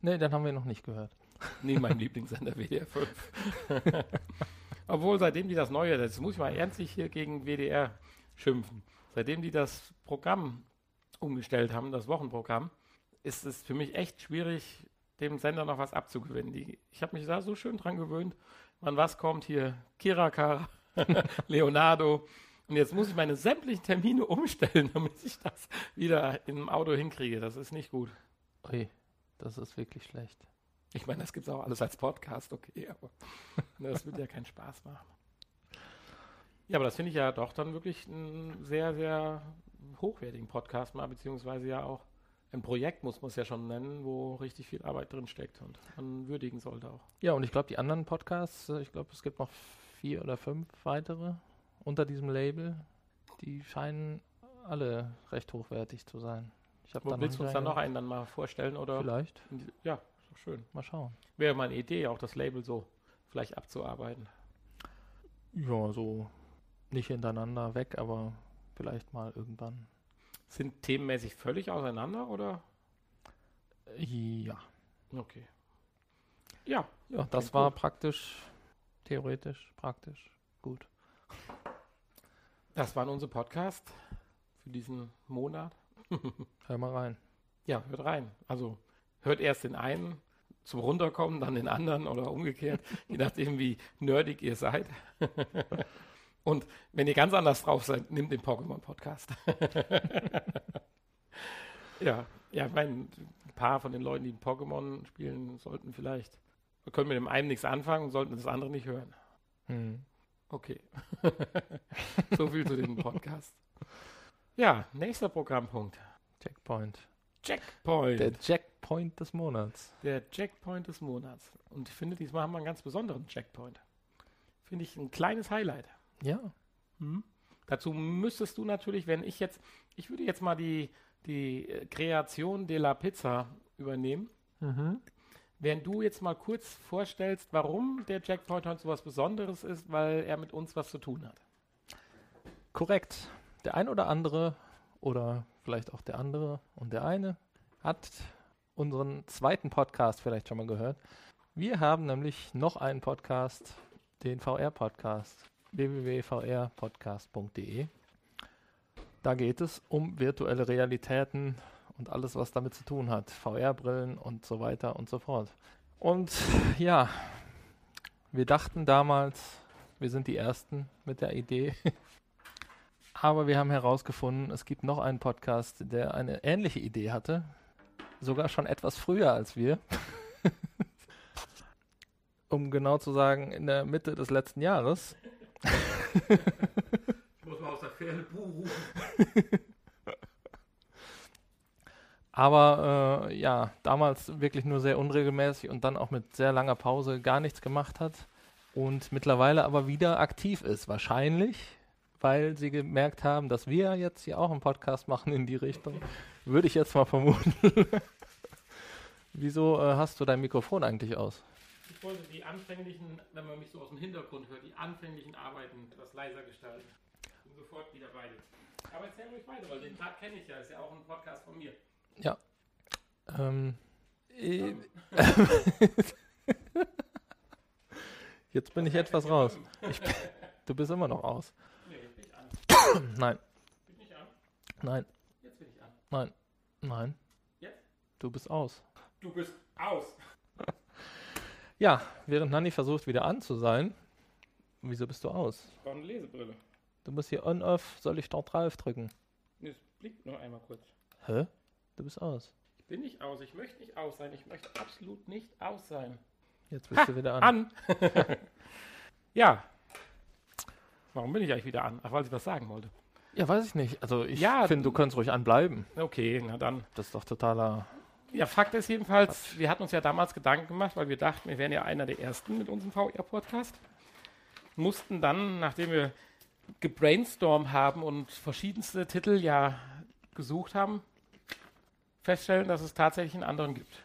Nee, dann haben wir noch nicht gehört. Nee, mein Lieblingssender WDR 5. Obwohl, seitdem die das Neue, jetzt muss ich mal ernstlich hier gegen WDR schimpfen. Seitdem die das Programm umgestellt haben, das Wochenprogramm, ist es für mich echt schwierig, dem Sender noch was abzugewinnen. Die, ich habe mich da so schön dran gewöhnt, wann was kommt hier, Kirakar, Leonardo. Und jetzt muss ich meine sämtlichen Termine umstellen, damit ich das wieder im Auto hinkriege. Das ist nicht gut. Ui, das ist wirklich schlecht. Ich meine, das gibt es auch alles als Podcast, okay, aber das wird ja keinen Spaß machen. Ja, aber das finde ich ja doch dann wirklich einen sehr, sehr hochwertigen Podcast mal, beziehungsweise ja auch ein Projekt, muss man es ja schon nennen, wo richtig viel Arbeit drin steckt und man würdigen sollte auch. Ja, und ich glaube, die anderen Podcasts, äh, ich glaube, es gibt noch vier oder fünf weitere unter diesem Label, die scheinen alle recht hochwertig zu sein. Ich Wo willst du uns dann noch einen dann mal vorstellen? Oder Vielleicht. Ja, ist doch schön. Mal schauen. Wäre mal eine Idee, auch das Label so vielleicht abzuarbeiten. Ja, so nicht hintereinander weg, aber vielleicht mal irgendwann. Sind themenmäßig völlig auseinander oder? Ja. Okay. Ja. Ja, das war gut. praktisch, theoretisch, praktisch gut. Das war unser Podcast für diesen Monat. Hör mal rein. Ja, hört rein. Also hört erst den einen zum Runterkommen, dann den anderen oder umgekehrt, je nachdem, wie nerdig ihr seid. Und wenn ihr ganz anders drauf seid, nehmt den Pokémon-Podcast. ja, ja, ich meine, ein paar von den Leuten, die Pokémon spielen, sollten vielleicht, können mit dem einen nichts anfangen und sollten das andere nicht hören. Hm. Okay. so viel zu diesem Podcast. Ja, nächster Programmpunkt. Checkpoint. Checkpoint. Der Checkpoint des Monats. Der Checkpoint des Monats. Und ich finde, diesmal haben wir einen ganz besonderen Checkpoint. Finde ich ein kleines Highlight. Ja. Mhm. Dazu müsstest du natürlich, wenn ich jetzt, ich würde jetzt mal die, die äh, Kreation de la Pizza übernehmen. Mhm. Während du jetzt mal kurz vorstellst, warum der Checkpoint heute so was Besonderes ist, weil er mit uns was zu tun hat. Korrekt. Der ein oder andere oder vielleicht auch der andere und der eine hat unseren zweiten Podcast vielleicht schon mal gehört. Wir haben nämlich noch einen Podcast, den VR-Podcast www.vrpodcast.de. Da geht es um virtuelle Realitäten und alles, was damit zu tun hat. VR-Brillen und so weiter und so fort. Und ja, wir dachten damals, wir sind die Ersten mit der Idee. Aber wir haben herausgefunden, es gibt noch einen Podcast, der eine ähnliche Idee hatte. Sogar schon etwas früher als wir. um genau zu sagen, in der Mitte des letzten Jahres ich muss mal aus der Ferne Buh rufen. Aber äh, ja, damals wirklich nur sehr unregelmäßig und dann auch mit sehr langer Pause gar nichts gemacht hat und mittlerweile aber wieder aktiv ist. Wahrscheinlich, weil sie gemerkt haben, dass wir jetzt hier auch einen Podcast machen in die Richtung. Würde ich jetzt mal vermuten. Wieso äh, hast du dein Mikrofon eigentlich aus? Ich wollte die anfänglichen, wenn man mich so aus dem Hintergrund hört, die anfänglichen Arbeiten etwas leiser gestalten. Bin sofort wieder bei dir. Aber erzähl ruhig weiter, weil den Tag kenne ich ja. Ist ja auch ein Podcast von mir. Ja. Ähm. Äh, Jetzt bin ich etwas raus. Ich, du bist immer noch aus. Nee, jetzt bin ich an. Nein. Bin ich an? Nein. Jetzt bin ich an. Nein. Nein. Jetzt? Du bist aus. Du bist aus. Ja, während Nanni versucht wieder an zu sein. Wieso bist du aus? Ich brauche eine Lesebrille. Du musst hier on-off, soll ich dort drauf drücken? Nee, es blinkt nur einmal kurz. Hä? Du bist aus. Ich bin nicht aus, ich möchte nicht aus sein. Ich möchte absolut nicht aus sein. Jetzt bist ha, du wieder an. An! ja. Warum bin ich eigentlich wieder an? Ach, weil ich was sagen wollte. Ja, weiß ich nicht. Also ich ja, finde, du kannst ruhig anbleiben. Okay, na dann. Das ist doch totaler Ja, Fakt ist jedenfalls, wir hatten uns ja damals Gedanken gemacht, weil wir dachten, wir wären ja einer der ersten mit unserem VR-Podcast. Mussten dann, nachdem wir gebrainstormt haben und verschiedenste Titel ja gesucht haben, feststellen, dass es tatsächlich einen anderen gibt.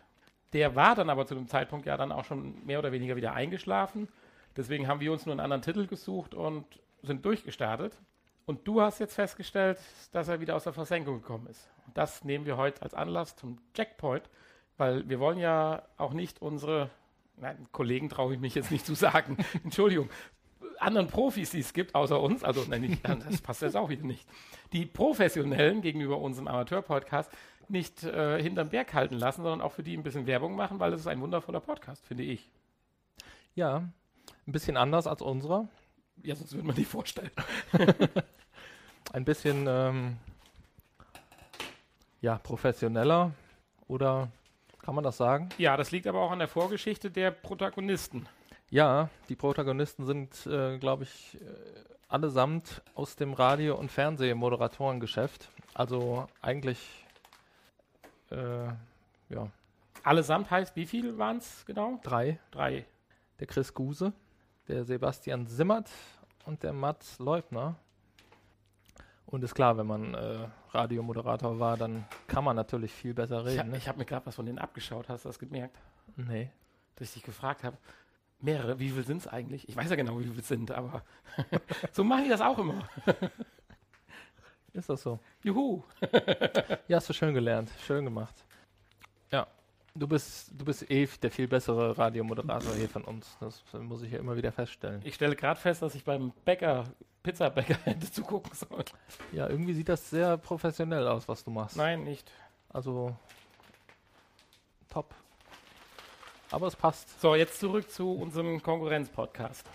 Der war dann aber zu dem Zeitpunkt ja dann auch schon mehr oder weniger wieder eingeschlafen. Deswegen haben wir uns nur einen anderen Titel gesucht und sind durchgestartet. Und du hast jetzt festgestellt, dass er wieder aus der Versenkung gekommen ist. Und das nehmen wir heute als Anlass zum Checkpoint, weil wir wollen ja auch nicht unsere, nein, Kollegen traue ich mich jetzt nicht zu sagen, Entschuldigung, anderen Profis, die es gibt, außer uns, also nein, nicht, das passt jetzt auch wieder nicht, die Professionellen gegenüber unserem Amateur-Podcast nicht äh, hinterm Berg halten lassen, sondern auch für die ein bisschen Werbung machen, weil es ist ein wundervoller Podcast, finde ich. Ja, ein bisschen anders als unserer. Ja, sonst würde man die vorstellen. ein bisschen ähm, ja, professioneller oder kann man das sagen? Ja, das liegt aber auch an der Vorgeschichte der Protagonisten. Ja, die Protagonisten sind, äh, glaube ich, äh, allesamt aus dem Radio- und Fernsehmoderatorengeschäft. Also eigentlich, äh, ja. Allesamt heißt, wie viel waren es genau? Drei. Drei. Der Chris Guse, der Sebastian Simmert und der Mats Leubner. Und ist klar, wenn man äh, Radiomoderator war, dann kann man natürlich viel besser reden. Ich, ne? ich habe mir gerade was von denen abgeschaut, hast du das gemerkt? Nee. Dass ich dich gefragt habe, mehrere, wie viel sind es eigentlich? Ich weiß ja genau, wie viel es sind, aber so mache ich das auch immer. ist das so? Juhu. ja, hast du schön gelernt, schön gemacht. Du bist, du bist eh der viel bessere Radiomoderator hier von uns. Das muss ich ja immer wieder feststellen. Ich stelle gerade fest, dass ich beim Bäcker Pizzabäcker hätte zugucken sollen. Ja, irgendwie sieht das sehr professionell aus, was du machst. Nein, nicht. Also top. Aber es passt. So, jetzt zurück zu unserem Konkurrenz-Podcast.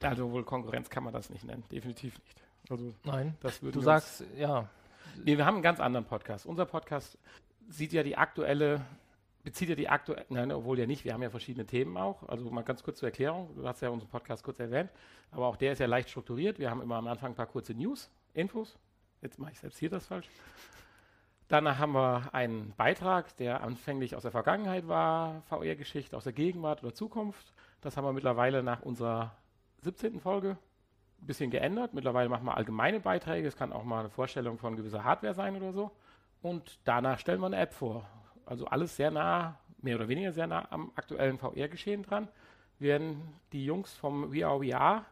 Also wohl Konkurrenz kann man das nicht nennen, definitiv nicht. Also Nein, das du sagst, ja. Nee, wir haben einen ganz anderen Podcast. Unser Podcast sieht ja die aktuelle bezieht ja die aktuelle, nein, obwohl ja nicht, wir haben ja verschiedene Themen auch. Also mal ganz kurz zur Erklärung, du hast ja unseren Podcast kurz erwähnt, aber auch der ist ja leicht strukturiert. Wir haben immer am Anfang ein paar kurze News, Infos. Jetzt mache ich selbst hier das falsch. Danach haben wir einen Beitrag, der anfänglich aus der Vergangenheit war, VR-Geschichte aus der Gegenwart oder Zukunft. Das haben wir mittlerweile nach unserer 17. Folge ein bisschen geändert. Mittlerweile machen wir allgemeine Beiträge. Es kann auch mal eine Vorstellung von gewisser Hardware sein oder so. Und danach stellen wir eine App vor. Also alles sehr nah, mehr oder weniger sehr nah am aktuellen VR-Geschehen dran. Werden die Jungs vom VR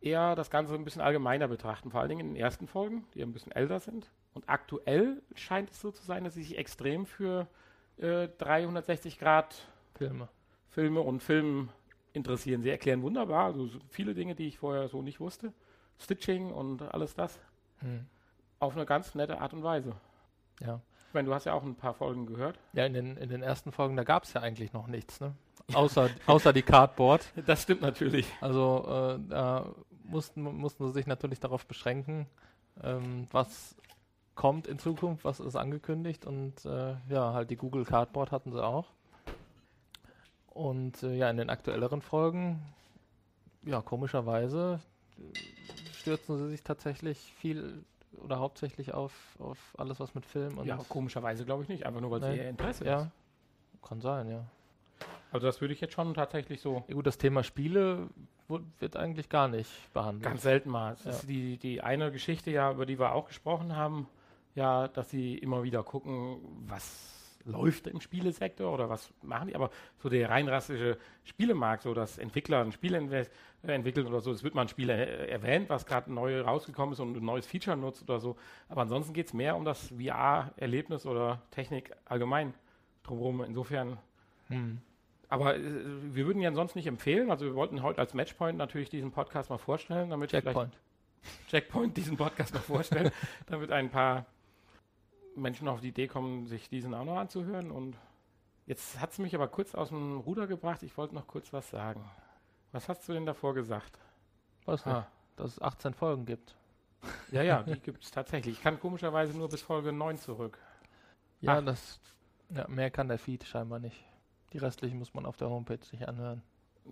eher das Ganze ein bisschen allgemeiner betrachten, vor allen Dingen in den ersten Folgen, die ein bisschen älter sind. Und aktuell scheint es so zu sein, dass sie sich extrem für äh, 360 Grad Filme. Filme und Filmen interessieren. Sie erklären wunderbar, also viele Dinge, die ich vorher so nicht wusste. Stitching und alles das. Hm. Auf eine ganz nette Art und Weise. Ja meine, du hast ja auch ein paar Folgen gehört. Ja, in den, in den ersten Folgen, da gab es ja eigentlich noch nichts, ne? Außer, außer die Cardboard. Das stimmt natürlich. Also äh, da mussten, mussten sie sich natürlich darauf beschränken, ähm, was kommt in Zukunft, was ist angekündigt und äh, ja, halt die Google Cardboard hatten sie auch. Und äh, ja, in den aktuelleren Folgen, ja, komischerweise äh, stürzen sie sich tatsächlich viel oder hauptsächlich auf, auf alles, was mit Film und. Ja, komischerweise glaube ich nicht, einfach nur weil es eher Interesse ja. ist. Kann sein, ja. Also das würde ich jetzt schon tatsächlich so. Ja, gut, das Thema Spiele wird eigentlich gar nicht behandelt. Ganz selten mal. Es ja. ist die, die eine Geschichte ja, über die wir auch gesprochen haben, ja, dass sie immer wieder gucken, was läuft im Spielesektor oder was machen die, aber so der rein rassische Spielemarkt, so dass Entwickler ein Spiel äh, entwickeln oder so, es wird mal ein Spiel äh, erwähnt, was gerade neu rausgekommen ist und ein neues Feature nutzt oder so, aber ansonsten geht es mehr um das VR-Erlebnis oder Technik allgemein drumherum. Insofern, hm. aber äh, wir würden ja sonst nicht empfehlen, also wir wollten heute als Matchpoint natürlich diesen Podcast mal vorstellen, damit Checkpoint. Checkpoint diesen Podcast mal vorstellen, damit ein paar Menschen auf die Idee kommen, sich diesen auch noch anzuhören. Und jetzt hat es mich aber kurz aus dem Ruder gebracht. Ich wollte noch kurz was sagen. Was hast du denn davor gesagt? Was? Ah. Dass es 18 Folgen gibt. Ja, ja, die gibt es tatsächlich. Ich kann komischerweise nur bis Folge 9 zurück. Ja, Ach. das ja, mehr kann der Feed scheinbar nicht. Die restlichen muss man auf der Homepage sich anhören.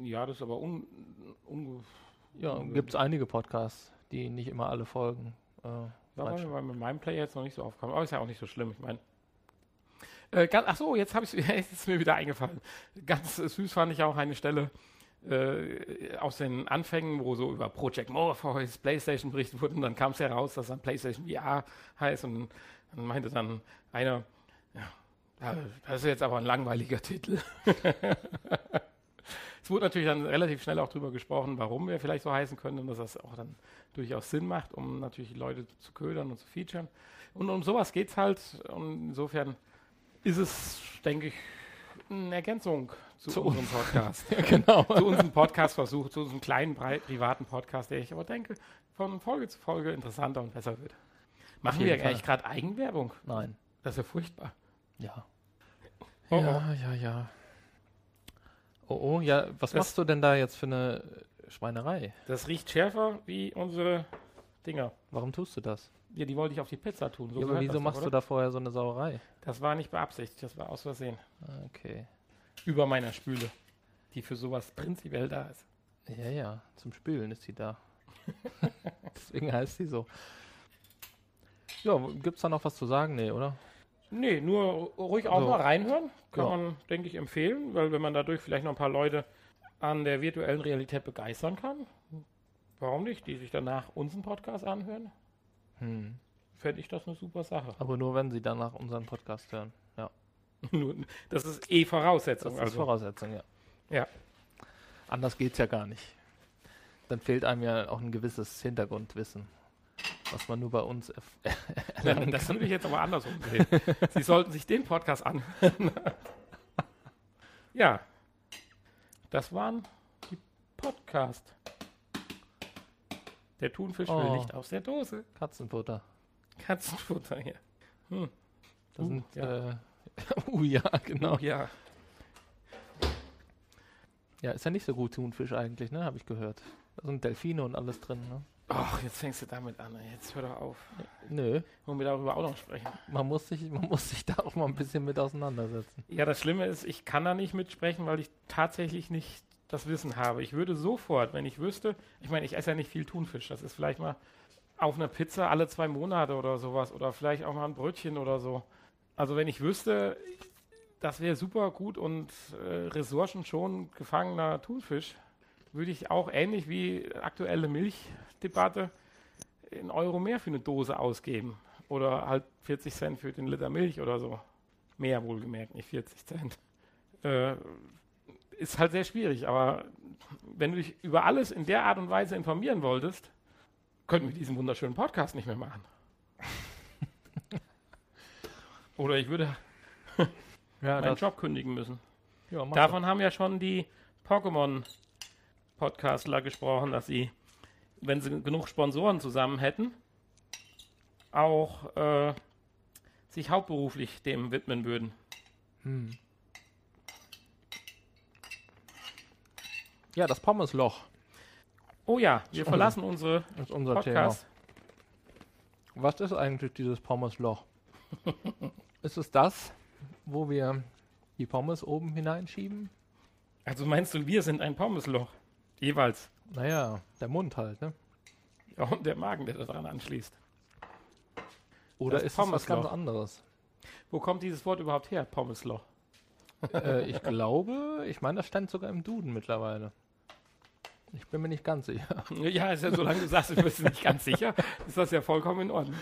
Ja, das ist aber un, un Ja, gibt es einige Podcasts, die nicht immer alle Folgen äh, ja, weil mit meinem Player jetzt noch nicht so aufkam. Aber ist ja auch nicht so schlimm. Ich meine, Äh, ganz, ach so, jetzt habe ich ist mir wieder eingefallen. Ganz süß fand ich auch eine Stelle äh, aus den Anfängen, wo so über Project Morpheus, PlayStation berichtet wurde. Und dann kam es heraus, dass dann PlayStation VR heißt. Und dann meinte dann einer, ja, das ist jetzt aber ein langweiliger Titel. es wurde natürlich dann relativ schnell auch darüber gesprochen, warum wir vielleicht so heißen können und dass das auch dann durchaus Sinn macht, um natürlich Leute zu ködern und zu featuren. Und um sowas geht es halt. Und insofern ist es, denke ich, eine Ergänzung zu, zu unserem Podcast. ja, genau. zu unserem Podcast-Versuch, zu unserem kleinen, privaten Podcast, der ich aber denke, von Folge zu Folge interessanter und besser wird. Machen wir eigentlich gerade Eigenwerbung? Nein. Das ist ja furchtbar. Ja. Oh, ja, oh. ja, ja. Oh, oh, ja, was das machst du denn da jetzt für eine Schweinerei? Das riecht schärfer wie unsere Dinger. Warum tust du das? Ja, die wollte ich auf die Pizza tun. So ja, aber wieso machst doch, du da vorher so eine Sauerei? Das war nicht beabsichtigt, das war aus Versehen. Okay. Über meiner Spüle, die für sowas prinzipiell da ist. Ja, ja, zum Spülen ist sie da. Deswegen heißt sie so. Ja, gibt es da noch was zu sagen? Nee, oder? Nee, nur ruhig auch so. mal reinhören. Kann ja. man, denke ich, empfehlen, weil wenn man dadurch vielleicht noch ein paar Leute an der virtuellen Realität begeistern kann, warum nicht, die sich danach unseren Podcast anhören, hm. fände ich das eine super Sache. Aber nur, wenn sie danach unseren Podcast hören, ja. das ist eh Voraussetzung. Das ist also. Voraussetzung, ja. Ja. Anders geht es ja gar nicht. Dann fehlt einem ja auch ein gewisses Hintergrundwissen was man nur bei uns erlernen Das würde ich jetzt aber andersrum sehen. Sie sollten sich den Podcast anhören. ja, das waren die Podcast. Der Thunfisch oh. will nicht aus der Dose. Katzenfutter. Katzenfutter, ja. Hm. Das uh, sind, ja. Äh, uh, ja, genau. Uh, ja. Ja, ist ja nicht so gut Thunfisch eigentlich, ne? Habe ich gehört. Da sind Delfine und alles drin, ne? Ach, jetzt fängst du damit an. Jetzt hör doch auf. Nö. Wollen wir darüber auch noch sprechen? Man muss, sich, man muss sich da auch mal ein bisschen mit auseinandersetzen. Ja, das Schlimme ist, ich kann da nicht mitsprechen, weil ich tatsächlich nicht das Wissen habe. Ich würde sofort, wenn ich wüsste, ich meine, ich esse ja nicht viel Thunfisch. Das ist vielleicht mal auf einer Pizza alle zwei Monate oder sowas. Oder vielleicht auch mal ein Brötchen oder so. Also wenn ich wüsste, das wäre super gut und äh, Ressourcen schon gefangener Thunfisch, würde ich auch ähnlich wie aktuelle Milchdebatte einen Euro mehr für eine Dose ausgeben. Oder halt 40 Cent für den Liter Milch oder so. Mehr wohlgemerkt, nicht 40 Cent. Äh, ist halt sehr schwierig, aber wenn du dich über alles in der Art und Weise informieren wolltest, könnten wir diesen wunderschönen Podcast nicht mehr machen. Oder ich würde ja, meinen Job kündigen müssen. Ja, Davon das. haben ja schon die Pokémon Podcastler gesprochen, dass sie, wenn sie genug Sponsoren zusammen hätten, auch äh, sich hauptberuflich dem widmen würden. Hm. Ja, das Pommesloch. Oh ja, wir verlassen unsere das ist unser Podcast. Thema. Was ist eigentlich dieses Pommesloch? ist es das, wo wir die Pommes oben hineinschieben? Also meinst du, wir sind ein Pommesloch? Jeweils. Naja, der Mund halt, ne? Ja, und der Magen, der daran anschließt. Oder das ist es was ganz anderes? Wo kommt dieses Wort überhaupt her, Pommesloch? äh, ich glaube, ich meine, das stand sogar im Duden mittlerweile. Ich bin mir nicht ganz sicher. Ja, ist ja, solange du sagst, du bist nicht ganz sicher, ist das ja vollkommen in Ordnung.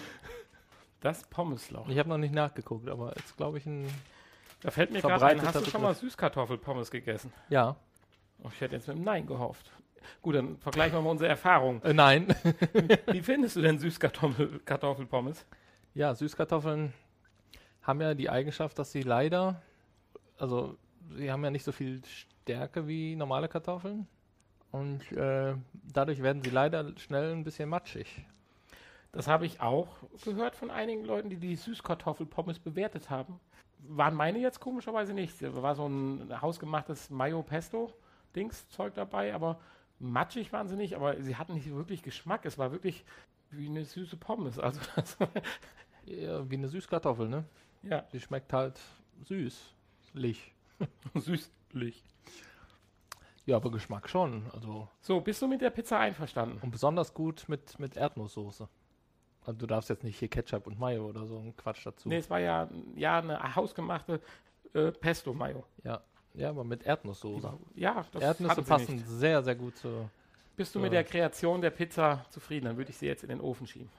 Das Pommesloch. Ich habe noch nicht nachgeguckt, aber jetzt glaube ich ein. Da fällt mir gerade ein, hast du schon mal Süßkartoffelpommes gegessen? Ja. Oh, ich hätte jetzt mit einem Nein gehofft. Gut, dann vergleichen wir mal unsere Erfahrungen. Äh, nein. Wie findest du denn Süßkartoffelpommes? Ja, Süßkartoffeln haben ja die Eigenschaft, dass sie leider, also sie haben ja nicht so viel Stärke wie normale Kartoffeln und äh, dadurch werden sie leider schnell ein bisschen matschig. Das habe ich auch gehört von einigen Leuten, die die Süßkartoffelpommes bewertet haben. Waren meine jetzt komischerweise nicht. Das war so ein hausgemachtes Mayo Pesto Dings-Zeug dabei, aber matschig waren sie nicht, aber sie hatten nicht wirklich Geschmack. Es war wirklich wie eine süße Pommes. Also ja, wie eine Süßkartoffel, ne? Ja. Die schmeckt halt süßlich. süßlich. Ja, aber Geschmack schon. Also so, bist du mit der Pizza einverstanden? Und besonders gut mit, mit Erdnusssoße. Also du darfst jetzt nicht hier Ketchup und Mayo oder so ein Quatsch dazu. Nee, es war ja, ja eine hausgemachte äh, Pesto-Mayo. Ja. Ja, aber mit Erdnusssoße. Ja, das Erdnüsse passen nicht. sehr, sehr gut zu. Bist du mit der Kreation der Pizza zufrieden? Dann würde ich sie jetzt in den Ofen schieben.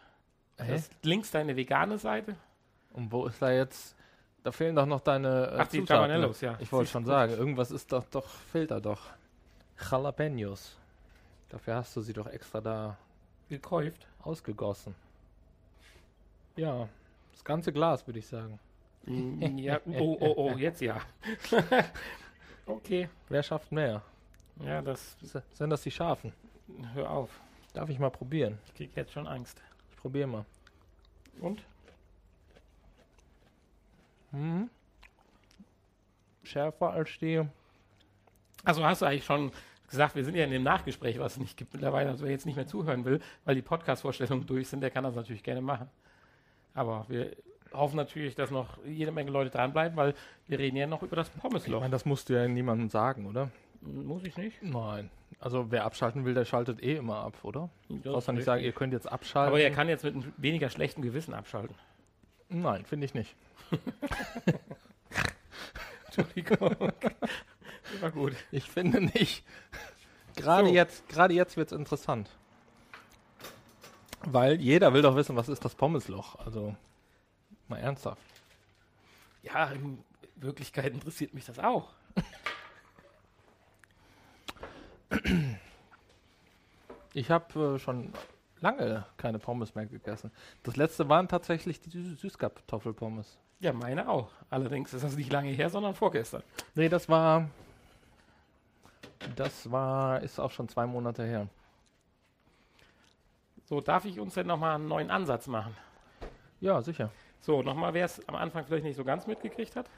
Das links deine vegane Seite. Und wo ist da jetzt? Da fehlen doch noch deine äh, Ach, die Tabanellos, ja. Ich wollte schon sagen, irgendwas ist doch, doch, fehlt da doch. Jalapenos. Dafür hast du sie doch extra da gekauft. Ausgegossen. Ja, das ganze Glas, würde ich sagen. Mm, ja, oh, oh, oh, jetzt ja. okay. Wer schafft mehr? Ja, das. Sind das die Schafen? Hör auf. Darf ich mal probieren? Ich krieg jetzt schon Angst. Ich probiere mal. Und? Hm. Schärfer als die. Also hast du eigentlich schon gesagt, wir sind ja in dem Nachgespräch, was es nicht gibt mittlerweile, also wer jetzt nicht mehr zuhören will, weil die Podcast-Vorstellungen durch sind, der kann das natürlich gerne machen. Aber wir hoffen natürlich, dass noch jede Menge Leute dranbleiben, weil wir reden ja noch über das Pommesloch. Ich meine, das musst du ja niemandem sagen, oder? Muss ich nicht? Nein. Also wer abschalten will, der schaltet eh immer ab, oder? Du brauchst ja nicht sagen, ihr könnt jetzt abschalten. Aber er kann jetzt mit einem weniger schlechten Gewissen abschalten. Nein, finde ich nicht. Entschuldigung. War gut. Ich finde nicht. Gerade so. jetzt, gerade jetzt wird es interessant. Weil jeder will doch wissen, was ist das Pommesloch. Also mal ernsthaft. Ja, in Wirklichkeit interessiert mich das auch. Ich habe äh, schon lange keine Pommes mehr gegessen. Das letzte waren tatsächlich die Sü Süßkartoffelpommes. Ja, meine auch. Allerdings ist das nicht lange her, sondern vorgestern. Nee, das war. Das war, ist auch schon zwei Monate her. So, darf ich uns denn nochmal einen neuen Ansatz machen? Ja, sicher. So, nochmal, wer es am Anfang vielleicht nicht so ganz mitgekriegt hat.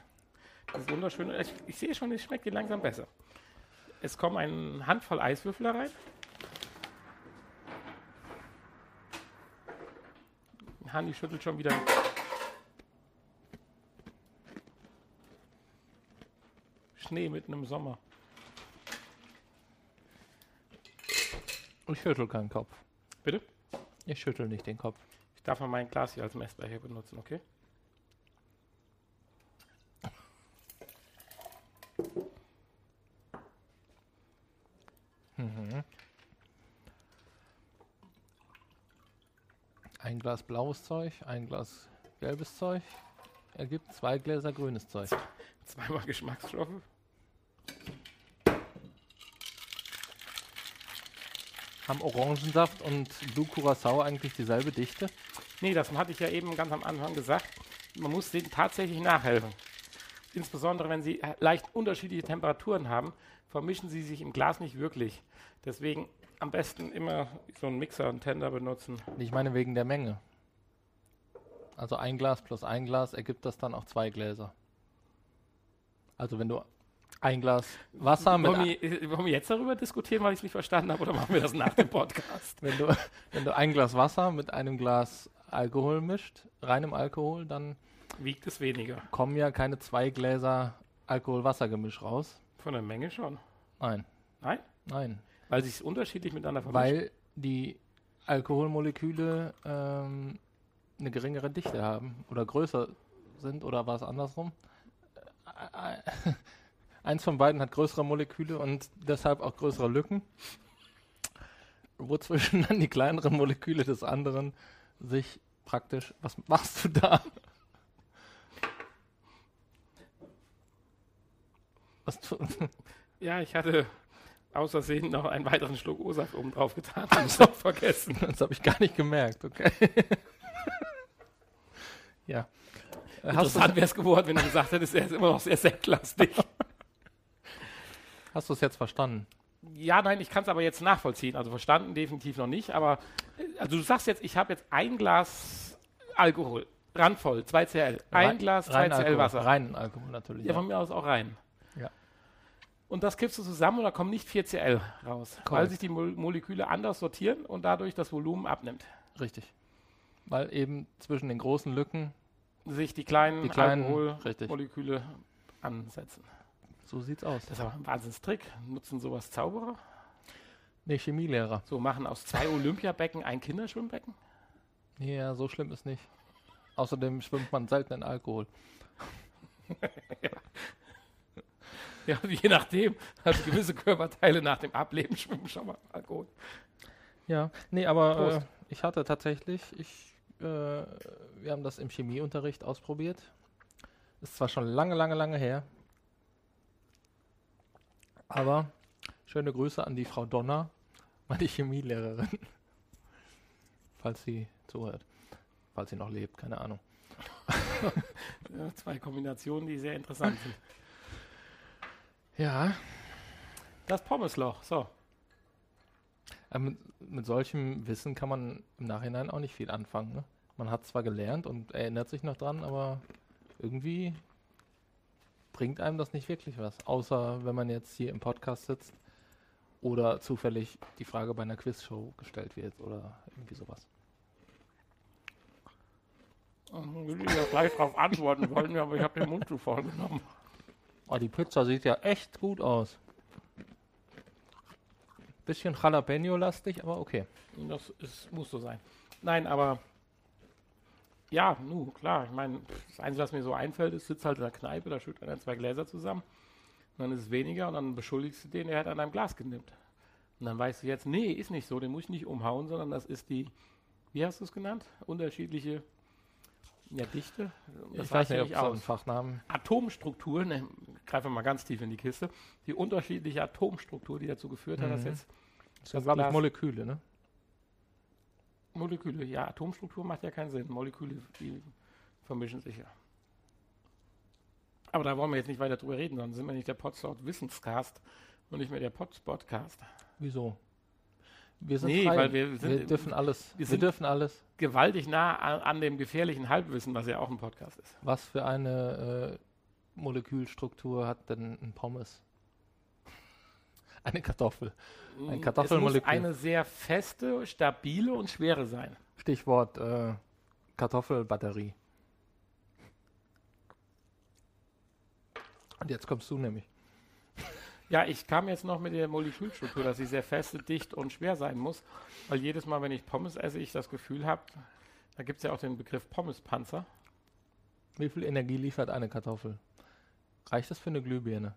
Das ist wunderschön. Ich, ich sehe schon, es schmeckt dir langsam besser. Es kommen eine Handvoll Eiswürfel rein. Hanni schüttelt schon wieder. Schnee mitten im Sommer. Ich schüttel keinen Kopf. Bitte? Ich schüttel nicht den Kopf. Ich darf mal mein Glas hier als Messbecher benutzen, okay? Mhm. Ein Glas blaues Zeug, ein Glas gelbes Zeug ergibt zwei Gläser grünes Zeug. Zweimal Geschmacksstoffe. Haben Orangensaft und Blue Curacao eigentlich dieselbe Dichte? Nee, das hatte ich ja eben ganz am Anfang gesagt. Man muss denen tatsächlich nachhelfen. Insbesondere wenn sie leicht unterschiedliche Temperaturen haben, vermischen sie sich im Glas nicht wirklich. Deswegen am besten immer so einen Mixer, einen Tender benutzen. Ich meine wegen der Menge. Also ein Glas plus ein Glas ergibt das dann auch zwei Gläser. Also wenn du ein Glas Wasser mit. Wollen wir, wollen wir jetzt darüber diskutieren, weil ich es nicht verstanden habe, oder machen wir das nach dem Podcast? wenn, du, wenn du ein Glas Wasser mit einem Glas Alkohol mischt, reinem Alkohol, dann wiegt es weniger. Kommen ja keine zwei Gläser Alkohol-Wasser-Gemisch raus. Von der Menge schon. Nein. Nein? Nein. Weil sie es unterschiedlich miteinander vermischen? Weil die Alkoholmoleküle ähm, eine geringere Dichte haben oder größer sind oder war es andersrum? Eins von beiden hat größere Moleküle und deshalb auch größere Lücken, wozwischen dann die kleineren Moleküle des anderen sich praktisch. Was machst du da? Was tu ja, ich hatte außersehen noch einen weiteren Schluck Ursaft oben drauf getan. Das habe vergessen. Das habe ich gar nicht gemerkt, okay. ja. Interessant wäre es geworden, wenn du gesagt hättest, er ist immer noch sehr sektlastig. Hast du es jetzt verstanden? Ja, nein, ich kann es aber jetzt nachvollziehen. Also verstanden definitiv noch nicht. Aber also du sagst jetzt, ich habe jetzt ein Glas Alkohol, randvoll, 2 CL. Ein rein, Glas, 2 CL Wasser. Rein Alkohol natürlich. Ja, ja, von mir aus auch rein. Ja. Und das kippst du zusammen und da kommen nicht 4 CL raus, cool. weil sich die Mo Moleküle anders sortieren und dadurch das Volumen abnimmt. Richtig. Weil eben zwischen den großen Lücken sich die kleinen, die kleinen Alkoholmoleküle ansetzen. So sieht's aus. Das ist aber ein Wahnsinnstrick. Nutzen sowas Zauberer? Nee, Chemielehrer. So machen aus zwei Olympiabecken ein Kinderschwimmbecken? Ja, so schlimm ist nicht. Außerdem schwimmt man selten in Alkohol. ja, je nachdem. Also gewisse Körperteile nach dem Ableben schwimmen schon mal Alkohol. Ja, nee, aber äh, ich hatte tatsächlich, ich, äh, wir haben das im Chemieunterricht ausprobiert. Ist zwar schon lange, lange, lange her. Aber schöne Grüße an die Frau Donner, meine Chemielehrerin. Falls sie zuhört. Falls sie noch lebt, keine Ahnung. ja, zwei Kombinationen, die sehr interessant sind. Ja. Das Pommesloch, so. Mit, mit, solchem Wissen kann man im Nachhinein auch nicht viel anfangen. Ne? Man hat zwar gelernt und erinnert sich noch dran, aber irgendwie bringt einem das nicht wirklich was. Außer wenn man jetzt hier im Podcast sitzt oder zufällig die Frage bei einer Quizshow gestellt wird oder irgendwie sowas. Ich würde ja gleich darauf antworten wollen, aber ich habe den Mund zu voll genommen. Oh, die Pizza sieht ja echt gut aus. Bisschen Jalapeno-lastig, aber okay. Das ist, muss so sein. Nein, aber ja, nu, klar. Ich meine, das Einzige, was mir so einfällt, ist, sitzt halt in der Kneipe, da schüttet einer zwei Gläser zusammen. Und dann ist es weniger und dann beschuldigst du den, der hat an einem Glas genimmt. Und dann weißt du jetzt, nee, ist nicht so, den muss ich nicht umhauen, sondern das ist die, wie hast du es genannt? Unterschiedliche ja, Dichte? Das ich weiß nicht, ob es einen Fachnamen. Atomstruktur, ne, greifen wir mal ganz tief in die Kiste. Die unterschiedliche Atomstruktur, die dazu geführt hat, dass mhm. jetzt. Das sind, glaube ich, Moleküle, ne? Moleküle, ja, Atomstruktur macht ja keinen Sinn. Moleküle, die vermischen sich ja. Aber da wollen wir jetzt nicht weiter drüber reden, sonst sind wir nicht der Potsdam Wissenscast und nicht mehr der Podcast. Wieso? Wir sind nee, frei. weil wir, sind, wir dürfen alles. Wir, wir dürfen alles. Gewaltig nah an, an, dem gefährlichen Halbwissen, was ja auch ein Podcast ist. Was für eine äh, Molekülstruktur hat denn ein Pommes? Eine Kartoffel. Ein Kartoffelmolekül. Es muss eine sehr feste, stabile und schwere sein. Stichwort äh, Kartoffelbatterie. Und jetzt kommst du nämlich. Ja, ich kam jetzt noch mit der Molekülstruktur, dass sie sehr feste, dicht und schwer sein muss, weil jedes Mal, wenn ich Pommes esse, ich das Gefühl habe, da gibt es ja auch den Begriff Pommespanzer. Wie viel Energie liefert eine Kartoffel? Reicht das für eine Glühbirne?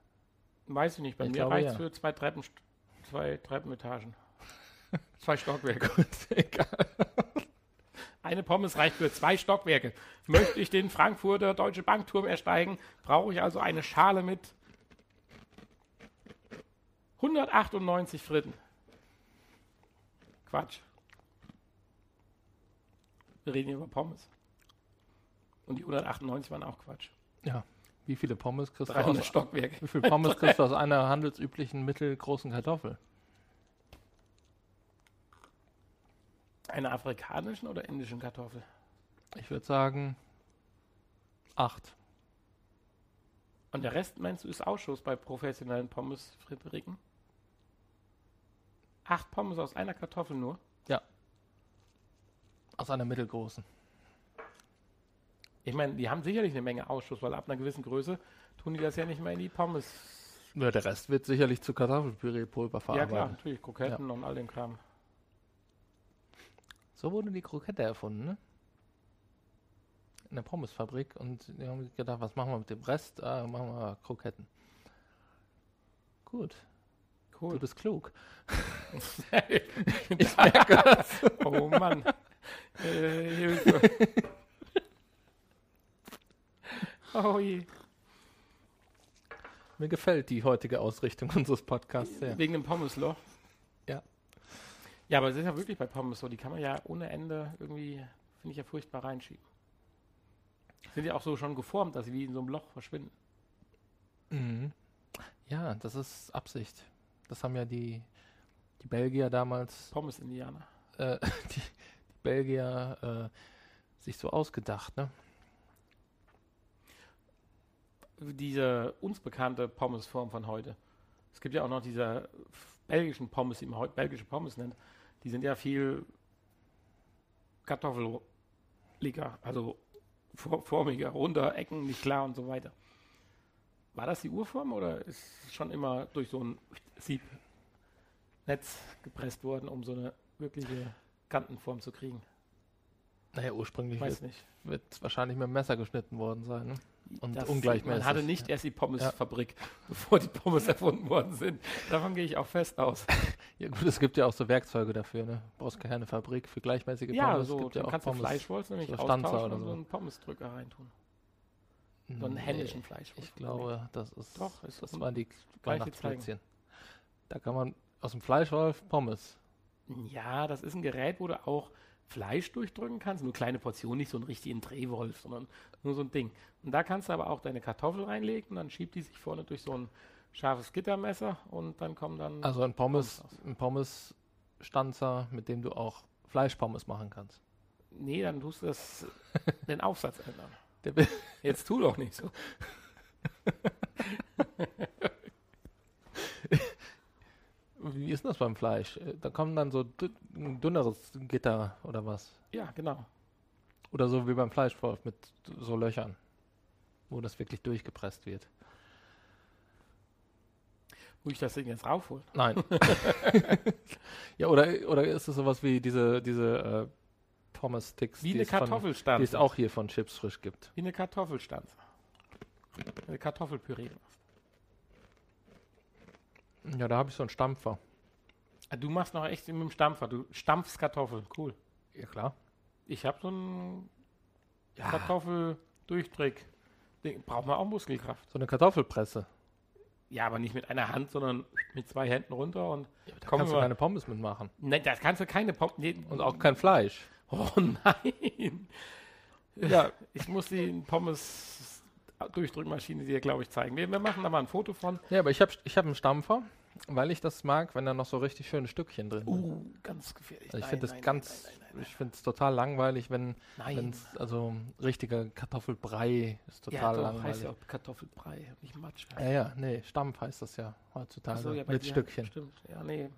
Weiß ich nicht, bei ich mir reicht es ja. für zwei, Treppen, zwei Treppenetagen. zwei Stockwerke. Gut, egal. Eine Pommes reicht für zwei Stockwerke. Möchte ich den Frankfurter Deutsche Bankturm ersteigen, brauche ich also eine Schale mit 198 Fritten. Quatsch. Wir reden hier über Pommes. Und die 198 waren auch Quatsch. Ja. Wie viele Pommes kriegst du aus, Stockwerke. Wie viele Pommes kriegst du aus einer handelsüblichen mittelgroßen Kartoffel? Einer afrikanischen oder indischen Kartoffel? Ich würde sagen acht. Und der Rest meinst du ist Ausschuss bei professionellen Pommes-Friteriken? Acht Pommes aus einer Kartoffel nur? Ja. Aus einer mittelgroßen. Ich meine, die haben sicherlich eine Menge Ausschuss, weil ab einer gewissen Größe tun die das ja nicht mehr in die Pommes. Ja, der Rest wird sicherlich zu Kartoffelpüree-Pulver verarbeitet. Ja, klar, natürlich. Kroketten ja. und all dem Kram. So wurde die Krokette erfunden, ne? In der Pommesfabrik und die haben gedacht, was machen wir mit dem Rest? Ah, machen wir Kroketten. Gut. Cool. Du bist klug. ich merke das. Oh Mann. Äh, Hilfe. Oh je. Mir gefällt die heutige Ausrichtung unseres Podcasts sehr. Wegen dem Pommesloch? Ja. Ja, aber es ist ja wirklich bei Pommes so, die kann man ja ohne Ende irgendwie, finde ich ja furchtbar reinschieben. Sind ja auch so schon geformt, dass sie wie in so einem Loch verschwinden. Mhm. Ja, das ist Absicht. Das haben ja die, die Belgier damals. Pommes-Indianer. Äh, die, die, Belgier äh, sich so ausgedacht, ne? Diese uns bekannte Pommesform von heute. Es gibt ja auch noch diese belgischen Pommes, die man heute belgische Pommes nennt. Die sind ja viel kartoffeliger, also formiger, runder, Ecken nicht klar und so weiter. War das die Urform oder ist es schon immer durch so ein Siebnetz gepresst worden, um so eine wirkliche Kantenform zu kriegen? Naja, ursprünglich Weiß wird, nicht. wird es wahrscheinlich mit dem Messer geschnitten worden sein. Ne? Und Das- ungleichmäßig. Man hatte nicht erst die Pommesfabrik, bevor die Pommes erfunden worden sind. Davon gehe ich auch fest aus. Ja gut, es gibt ja auch so Werkzeuge dafür. Ne? Du brauchst keine Fabrik für gleichmäßige Ja, Pommes. so, gibt ja dann auch kannst du. Fleischwolz nämlich so austauschen oder und so so. einen Pommesdrücker reintun. So Nee, einen händischen Fleischwolz. Ich glaube, das ist. Doch, ist das das waren die Weihnachtsplätzchen. Da kann man aus dem Fleischwolf Pommes. Ja, das ist ein Gerät, wo du auch Fleisch durchdrücken kannst. Nur kleine Portionen, nicht so einen richtigen Drehwolf, sondern nur so ein Ding. Und da kannst du aber auch deine Kartoffel reinlegen und dann schiebt die sich vorne durch so ein scharfes Gittermesser und dann kommen dann. Also ein Pommes, Pommes ein Pommes-Stanzer, mit dem du auch Fleischpommes machen kannst. nee, dann tust du das, den Aufsatz ändern. Jetzt tu doch nicht so. Wie ist denn das beim Fleisch? Äh, Da kommen dann so ein dünneres Gitter oder was? Ja, genau. Oder so wie beim Fleischwolf mit so Löchern, wo das wirklich durchgepresst wird. Muss ich das Ding jetzt raufholen? Nein. ja, oder, oder ist es sowas wie diese, diese äh, Pommes-Sticks, die, die es auch hier von Chips frisch gibt? Wie eine Kartoffelstanze. Eine Kartoffelpüree. Ja, da habe ich so einen Stampfer. Ah, Du machst noch echt mit dem Stampfer. Du stampfst Kartoffeln. Cool. Ja, klar. Ich habe so einen Ja, Kartoffeldurchdrück. Den braucht man auch Muskelkraft. so eine Kartoffelpresse. Ja, aber nicht mit einer Hand, sondern mit zwei Händen runter und. Ja, da kannst du keine Pommes mitmachen. Nein, das kannst du keine Pop. Nee, Und auch kein Fleisch. Oh nein! Ja, Ich muss die Pommes-Durchdrückmaschine dir, glaube ich, zeigen. Wir, wir machen da mal ein Foto von. ja aber ich habe ich hab einen Stampfer, weil ich das mag, wenn da noch so richtig schöne Stückchen drin sind. Uh, ganz gefährlich. Also ich Nein, finde das nein, ganz, Nein, nein, ich finde es total langweilig, wenn nein, nein. es, also richtiger Kartoffelbrei ist Ja, total doch, langweilig. heißt ja auch Kartoffelbrei, nicht Matsch. Ja, ja, nee, Stampf heißt das ja heutzutage. So, ja, mit dir, Stückchen. Stimmt, ja, nee.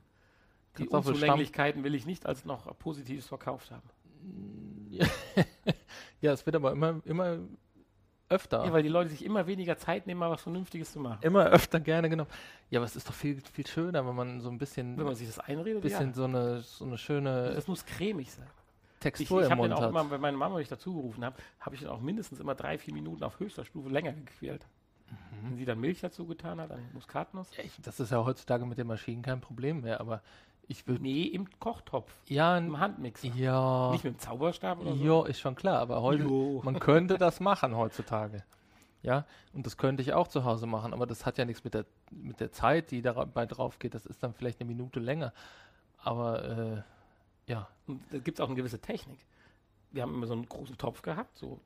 Die. Unzulänglichkeiten will ich nicht als noch Positives verkauft haben. Ja, es wird aber immer, immer öfter. Ja, weil die Leute sich immer weniger Zeit nehmen, mal was Vernünftiges zu machen. immer öfter gerne genommen. Ja, aber es ist doch viel, viel schöner, wenn man so ein bisschen, Wenn man sich das einredet, bisschen ja. so eine, so eine schöne Das muss cremig sein. Ich, Textur ich im habe den auch hat. immer, wenn meine Mama mich dazu gerufen hat, habe ich den auch mindestens immer drei, vier Minuten auf höchster Stufe länger gequält. Mhm. Wenn sie dann Milch dazu getan hat, dann Muskatnuss. Ja, ich, das ist ja heutzutage mit den Maschinen kein Problem mehr, aber ich würde, Nee, im Kochtopf, ja, im Handmixer. ja, Nicht mit dem Zauberstab oder so. ja, ist schon klar, aber heute, Jo. man könnte das machen heutzutage. Ja, und das könnte ich auch zu Hause machen, aber das hat ja nichts mit der, mit der Zeit, die dabei drauf geht. Das ist dann vielleicht eine Minute länger. Aber, äh, ja, Und da gibt es auch eine gewisse Technik. Wir haben immer so einen großen Topf gehabt, so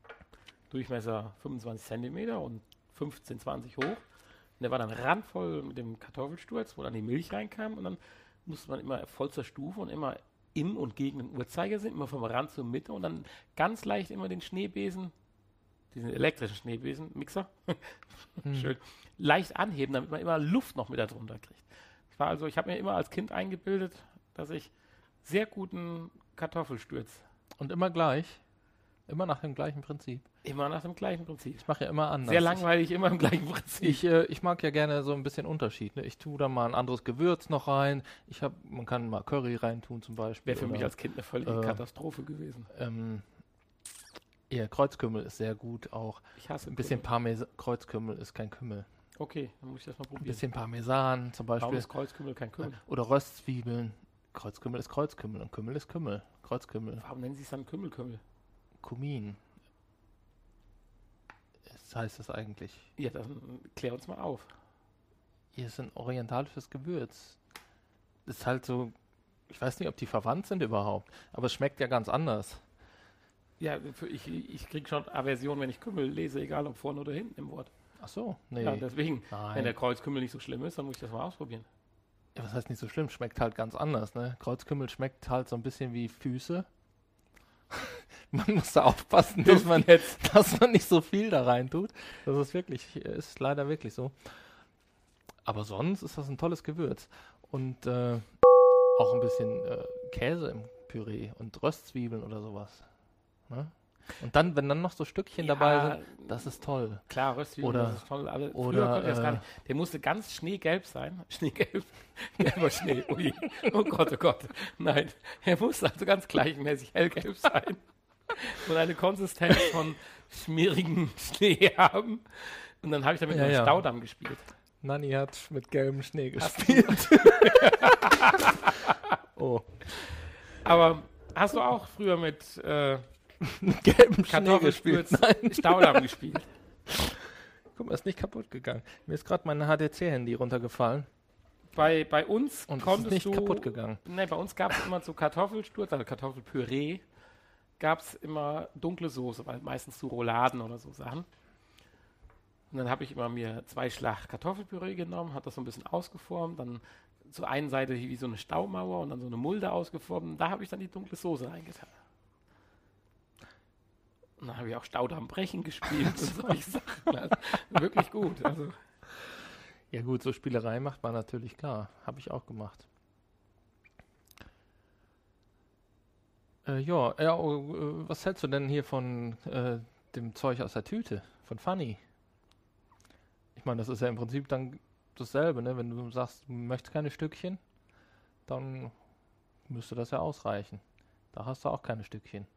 Durchmesser 25 Zentimeter und 15, 20 hoch. Und der war dann randvoll mit dem Kartoffelsturz, wo dann die Milch reinkam. Und dann musste man immer auf vollster Stufe und immer im und gegen den Uhrzeigersinn, immer vom Rand zur Mitte und dann ganz leicht immer den Schneebesen, diesen elektrischen Schneebesen, Mixer, Hm. schön, leicht anheben, damit man immer Luft noch mit darunter kriegt. Ich war also, ich habe mir immer als Kind eingebildet, dass ich sehr guten Kartoffelsturz und immer gleich. Immer nach dem gleichen Prinzip. immer nach dem gleichen Prinzip. Ich mache ja immer anders. Sehr langweilig, immer im gleichen Prinzip. Ich, äh, ich mag ja gerne so ein bisschen Unterschied. Ne? Ich tue da mal ein anderes Gewürz noch rein. Ich hab, man kann mal Curry reintun zum Beispiel. Wäre für mich oder, als Kind eine völlige äh, Katastrophe gewesen. ähm, ja, Kreuzkümmel ist sehr gut auch. Ich hasse Ein bisschen. Parmesan. Kreuzkümmel ist kein Kümmel. Okay, dann muss ich das mal Ein probieren. bisschen Parmesan zum Warum Beispiel. ist Kreuzkümmel kein Kümmel? Oder Röstzwiebeln. Kreuzkümmel ist Kreuzkümmel und Kümmel ist Kümmel. Kreuzkümmel. Warum nennen sie es dann Kümmelkümmel? Kumin. Das heißt das eigentlich. Ja, dann klär uns mal auf. Hier ist ein orientalisches Gewürz. Das ist halt so, ich weiß nicht, ob die verwandt sind überhaupt, aber es schmeckt ja ganz anders. Ja, ich, ich kriege schon Aversion, wenn ich Kümmel lese, egal ob vorne oder hinten im Wort. Ach so, nee. Ja, deswegen, wenn Nein. der Kreuzkümmel nicht so schlimm ist, dann muss ich das mal ausprobieren. Ja, was heißt nicht so schlimm? Schmeckt halt ganz anders, ne? Kreuzkümmel schmeckt halt so ein bisschen wie Füße. Man muss da aufpassen, dass man, jetzt. dass man nicht so viel da rein tut. Das ist wirklich, ist leider wirklich so. Aber sonst ist das ein tolles Gewürz. Und äh, auch ein bisschen äh, Käse im Püree und Röstzwiebeln oder sowas. Ne? Und dann, wenn dann noch so Stückchen dabei sind, das ist toll. Klar, Röstzwiebeln, Oder- das ist toll. Aber früher oder, konnte ich das gar äh, nicht. Der musste ganz schneegelb sein. Schneegelb. Gelber Schnee. Ui. Oh Gott, oh Gott. Nein, er musste also ganz gleichmäßig hellgelb sein. und eine Konsistenz von schmierigen Schnee haben. Und dann habe ich damit ja, ja. Staudamm gespielt. Nanni hat mit gelbem Schnee gespielt. oh. Aber hast du auch früher mit äh, gelbem Schnee gespielt? Nein. Staudamm gespielt. Guck mal, ist nicht kaputt gegangen. Mir ist gerade mein HDC-Handy runtergefallen. Bei, bei uns Und konntest ist nicht du, kaputt gegangen. Nee, bei uns gab es immer so Kartoffelsturz, also Kartoffelpüree, gab es immer dunkle Soße, weil meistens so Rouladen oder so Sachen. Und dann habe ich immer mir zwei Schlag Kartoffelpüree genommen, hat das so ein bisschen ausgeformt, dann zur einen Seite wie so eine Staumauer und dann so eine Mulde ausgeformt. Und da habe ich dann die dunkle Soße reingetan. Und dann habe ich auch Staudamm Brechen gespielt und solche Sachen. Also, wirklich gut. Also. Ja gut, so Spielerei macht man natürlich klar. Habe ich auch gemacht. Äh, ja, oh, äh, was hältst du denn hier von äh, dem Zeug aus der Tüte? Von Funny? Ich meine, das ist ja im Prinzip dann dasselbe, ne? Wenn du sagst, du möchtest keine Stückchen, dann müsste das ja ausreichen. Da hast du auch keine Stückchen.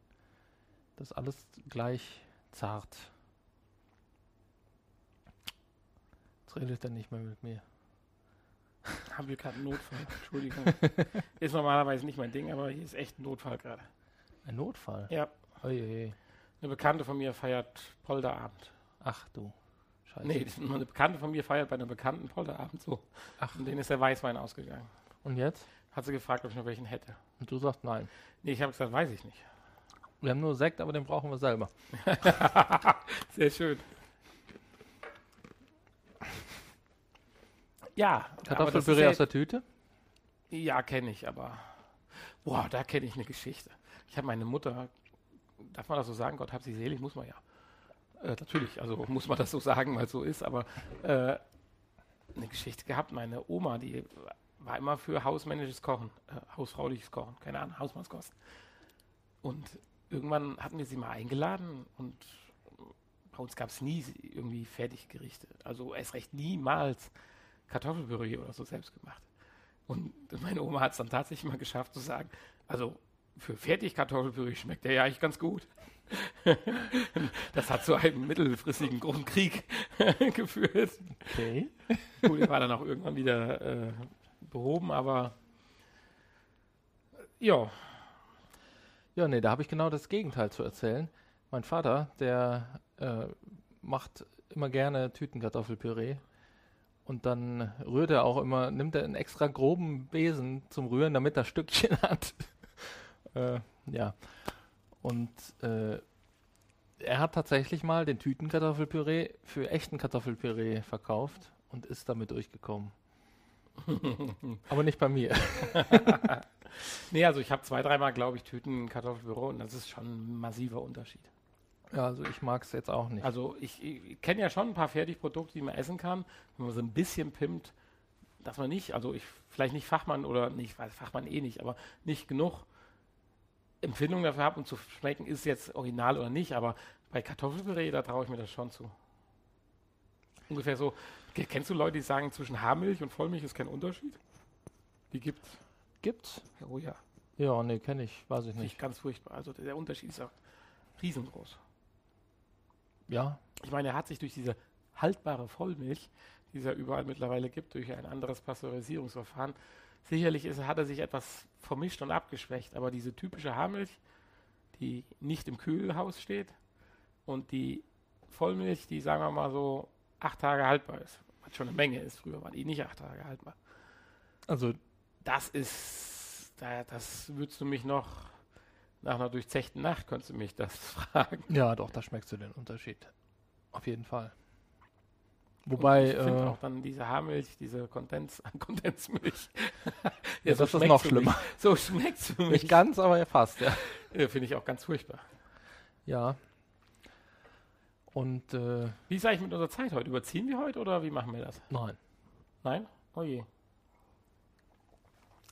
Das ist alles gleich zart. Jetzt redet er nicht mehr mit mir. Haben wir gerade einen Notfall? Entschuldigung. ist normalerweise nicht mein Ding, aber hier ist echt ein Notfall gerade. Ein Notfall? Ja. Oje. Eine Bekannte von mir feiert Polderabend. Ach du. Scheiße. Nee, eine Bekannte von mir feiert bei einem bekannten Polterabend so. Ach. Und denen ist der Weißwein ausgegangen. Und jetzt? Hat sie gefragt, ob ich noch welchen hätte. Und du sagst nein. Nee, ich habe gesagt, weiß ich nicht. Wir haben nur Sekt, aber den brauchen wir selber. Sehr schön. Ja. Kartoffelpüree aus der Tüte? Ja, kenne ich, aber. Boah, da kenne ich eine Geschichte. Ich habe meine Mutter, darf man das so sagen, Gott hab sie selig, muss man ja. Äh, natürlich, also muss man das so sagen, weil es so ist, aber äh, eine Geschichte gehabt. Meine Oma, die war immer für hausmännisches Kochen, äh, hausfrauliches Kochen, keine Ahnung, Hausmannskosten. Und irgendwann hatten wir sie mal eingeladen und bei uns gab es nie irgendwie Fertiggerichte. Also erst recht niemals Kartoffelpüree oder so selbst gemacht. Und meine Oma hat es dann tatsächlich mal geschafft zu sagen, also für Fertigkartoffelpüree schmeckt der ja eigentlich ganz gut. das hat zu einem mittelfristigen Grundkrieg geführt. Okay. Gut, der war dann auch irgendwann wieder äh, behoben, aber ja. Ja, nee, da habe ich genau das Gegenteil zu erzählen. Mein Vater, der äh, macht immer gerne Tütenkartoffelpüree und dann rührt er auch immer, nimmt er einen extra groben Besen zum Rühren, damit er Stückchen hat. Äh, ja. Und äh, er hat tatsächlich mal den Tütenkartoffelpüree für echten Kartoffelpüree verkauft und ist damit durchgekommen. Aber nicht bei mir. nee, also ich habe zwei, dreimal, glaube ich, Tütenkartoffelpüree und das ist schon ein massiver Unterschied. Ja, also ich mag es jetzt auch nicht. Also ich, ich kenne ja schon ein paar Fertigprodukte, die man essen kann, wenn man so ein bisschen pimmt, dass man nicht, also ich vielleicht nicht Fachmann oder nicht, weiß Fachmann eh nicht, aber nicht genug Empfindung dafür habe, um zu schmecken, ist jetzt original oder nicht, aber bei Kartoffelpüree, da traue ich mir das schon zu. Ungefähr so. Kennst du Leute, die sagen, zwischen Haarmilch und Vollmilch ist kein Unterschied? Die gibt's. Gibt's? Oh ja. Ja, nee, kenne ich, weiß ich nicht. Ganz furchtbar. Also der Unterschied ist auch riesengroß. Ja. Ich meine, er hat sich durch diese haltbare Vollmilch, die es ja überall mittlerweile gibt, durch ein anderes Pasteurisierungsverfahren, Sicherlich ist, hat er sich etwas vermischt und abgeschwächt, aber diese typische Haarmilch, die nicht im Kühlhaus steht und die Vollmilch, die sagen wir mal so acht Tage haltbar ist, was schon eine Menge ist, früher war die nicht acht Tage haltbar. Also das ist, da, das würdest du mich noch nach einer durchzechten Nacht, könntest du mich das fragen. Ja, doch, da schmeckst du den Unterschied. Auf jeden Fall. Wobei. Und ich finde äh, auch dann diese Haarmilch, diese Kondens, Kondensmilch. ja, ja so das ist noch schlimmer. Mich. So schmeckt es für mich. Nicht ganz, aber fast, ja. ja finde ich auch ganz furchtbar. Ja. Und. Äh, wie ist eigentlich mit unserer Zeit heute? Überziehen wir heute oder wie machen wir das? Nein. Nein? Oh je.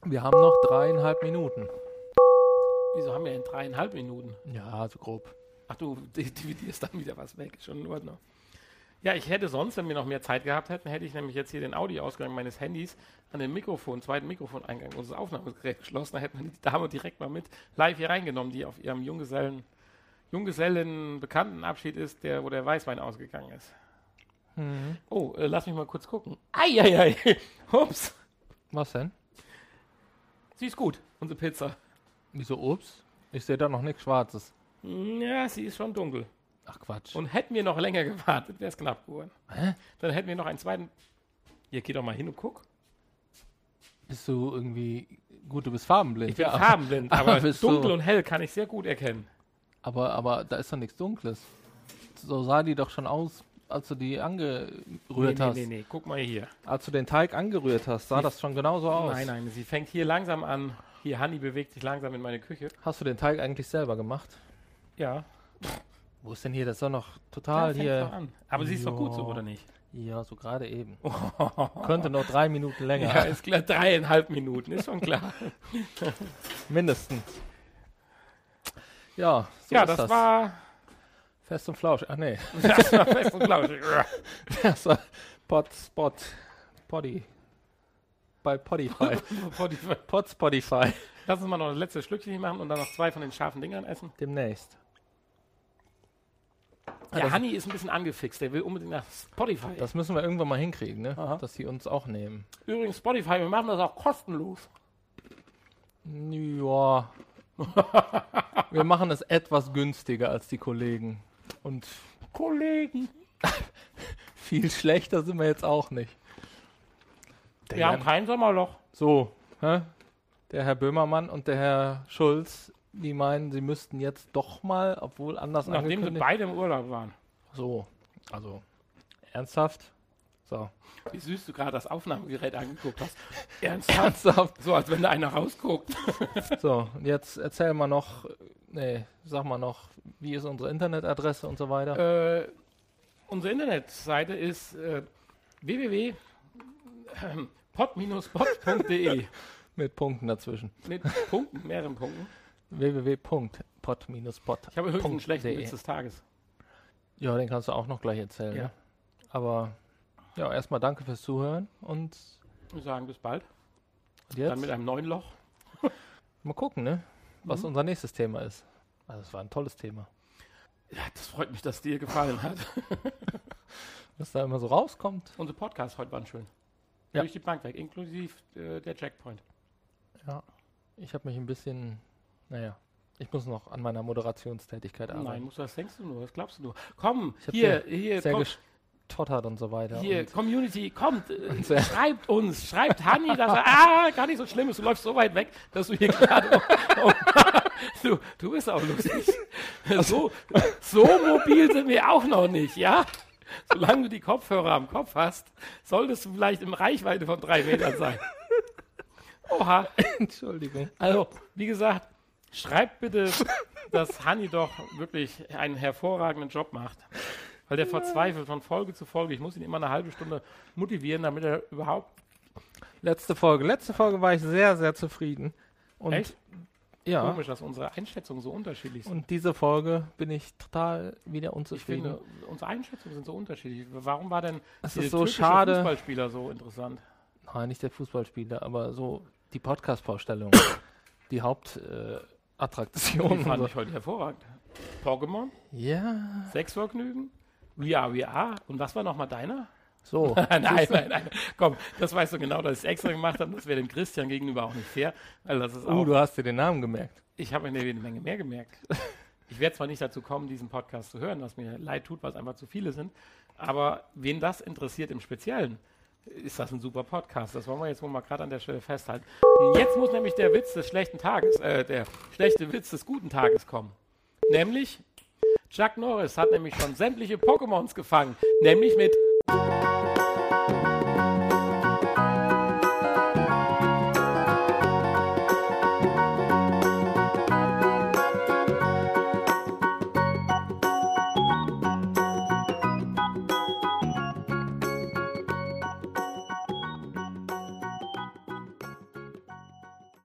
Wir haben noch dreieinhalb Minuten. Wieso haben wir denn dreieinhalb Minuten? Ja, so grob. Ach du dividierst dann wieder was weg. Schon in Ordnung. Ja, ich hätte sonst, wenn wir noch mehr Zeit gehabt hätten, hätte ich nämlich jetzt hier den Audioausgang meines Handys an den Mikrofon, zweiten Mikrofoneingang unseres Aufnahmegeräts geschlossen. Da hätten wir die Dame direkt mal mit live hier reingenommen, die auf ihrem Junggesellen Junggesellen Bekanntenabschied ist, der, wo der Weißwein ausgegangen ist. Mhm. Oh, äh, lass mich mal kurz gucken. Eieiei. Ups. Was denn? Sie ist gut, unsere Pizza. Wieso Obst? Ich sehe da noch nichts Schwarzes. Ja, sie ist schon dunkel. Ach Quatsch. Und hätten wir noch länger gewartet, wäre es knapp geworden. Hä? Dann hätten wir noch einen zweiten. Hier, geh doch mal hin und guck. Bist du irgendwie. Gut, du bist farbenblind. Ich bin ja. farbenblind, Aber aber dunkel du- und hell kann ich sehr gut erkennen. Aber, aber da ist doch nichts Dunkles. So sah die doch schon aus, als du die angerührt nee, hast. nee, nee, nee, guck mal hier. Als du den Teig angerührt hast, sah Sie- das schon genauso aus. Nein, nein, sie fängt hier langsam an. Hier, Hanni bewegt sich langsam in meine Küche. Hast du den Teig eigentlich selber gemacht? Ja, Wo ist denn hier? Das ist doch noch total hier. doch an. Aber sie ist doch gut so, Ja. oder nicht? Ja, so gerade eben. Könnte noch drei Minuten länger. Ja, ist klar, dreieinhalb Minuten, ist schon klar. Mindestens. Ja, so ja, das, das. war Fest und Flausch. Ach nee. das war fest und flauschig. Das war Pod Spot. Poddy. Bei Podify. Pod Spotify. Lass uns mal noch das letzte Schlückchen machen und dann noch zwei von den scharfen Dingern essen. Demnächst. Ja, das- Hanni ist ein bisschen angefixt. Der will unbedingt nach Spotify. Das müssen wir irgendwann mal hinkriegen, ne? Aha. Dass sie uns auch nehmen. Übrigens, Spotify, wir machen das auch kostenlos. Ja. wir machen es etwas günstiger als die Kollegen. Und Kollegen. viel schlechter sind wir jetzt auch nicht. Der Wir haben Jan- kein Sommerloch. So, hä? der Herr Böhmermann und der Herr Schulz, die meinen, sie müssten jetzt doch mal, obwohl anders Nachdem sie beide im Urlaub waren. So, also ernsthaft? So. Wie süß du gerade das Aufnahmegerät angeguckt hast. Ernsthaft? Ernsthaft? So, als wenn da einer rausguckt. So, und jetzt erzähl mal noch, nee, sag mal noch, wie ist unsere Internetadresse und so weiter? Äh, unsere Internetseite ist äh, www.pod-pod.de Mit Punkten dazwischen. mit Punkten, mehreren Punkten. www.pod-pod. Ich habe übrigens einen schlechten. Witz des Tages. Ja, den kannst du auch noch gleich erzählen. Ja. Ne? Aber ja, erstmal danke fürs Zuhören und Wir sagen bis bald. jetzt Dann mit einem neuen Loch. mal gucken, ne? Was Mhm. unser nächstes Thema ist. Also es war ein tolles Thema. Ja, das freut mich, dass dir gefallen hat. Was da immer so rauskommt. Unsere Podcasts heute waren schön. Ja. Durch die Bank weg, inklusive äh, der Checkpoint. Ja. Ich habe mich ein bisschen, naja, ich muss noch an meiner Moderationstätigkeit Nein, arbeiten. musst du, das denkst du nur, das glaubst du nur. Komm, Ich hier, hier, Sehr komm, gestottert und so weiter. hier, Community, kommt, äh, sehr- schreibt uns, schreibt Hanni, dass er, ah, gar nicht so schlimm ist, du läufst so weit weg, dass du hier gerade, oh, du, du bist auch lustig. So, so mobil sind wir auch noch nicht, ja? Solange du die Kopfhörer am Kopf hast, solltest du vielleicht in Reichweite von drei Metern sein. Oha. Entschuldigung. Also, wie gesagt, schreibt bitte, dass Hanni doch wirklich einen hervorragenden Job macht. Weil der verzweifelt von Folge zu Folge. Ich muss ihn immer eine halbe Stunde motivieren, damit er überhaupt. Letzte Folge. Letzte Folge war ich sehr, sehr zufrieden. Und Echt? ja. Komisch, dass unsere Einschätzungen so unterschiedlich sind. Und diese Folge bin ich total wieder ich unzufrieden. finde, unsere Einschätzungen sind so unterschiedlich. Warum war denn es der ist so schade. Fußballspieler so interessant? Nein, nicht der Fußballspieler, aber so die Podcast-Vorstellung. die Hauptattraktion. Äh, Attraktion Die fand ich heute hervorragend. Pokémon. Ja. Sexvergnügen, We Are We Are. Und was war nochmal deiner? So. nein, nein, nein. Komm, das weißt du genau, dass ich es extra gemacht habe. Das wäre dem Christian gegenüber auch nicht fair. Weil das ist auch, Uh, du hast dir den Namen gemerkt. ich habe eine Menge mehr gemerkt. Ich werde zwar nicht dazu kommen, diesen Podcast zu hören, was mir leid tut, weil es einfach zu viele sind. Aber wen das interessiert im Speziellen, ist das ein super Podcast. Das wollen wir jetzt wohl mal gerade an der Stelle festhalten. Jetzt muss nämlich der Witz des schlechten Tages, äh, der schlechte Witz des guten Tages kommen. Nämlich, Chuck Norris hat nämlich schon sämtliche Pokémons gefangen. Nämlich mit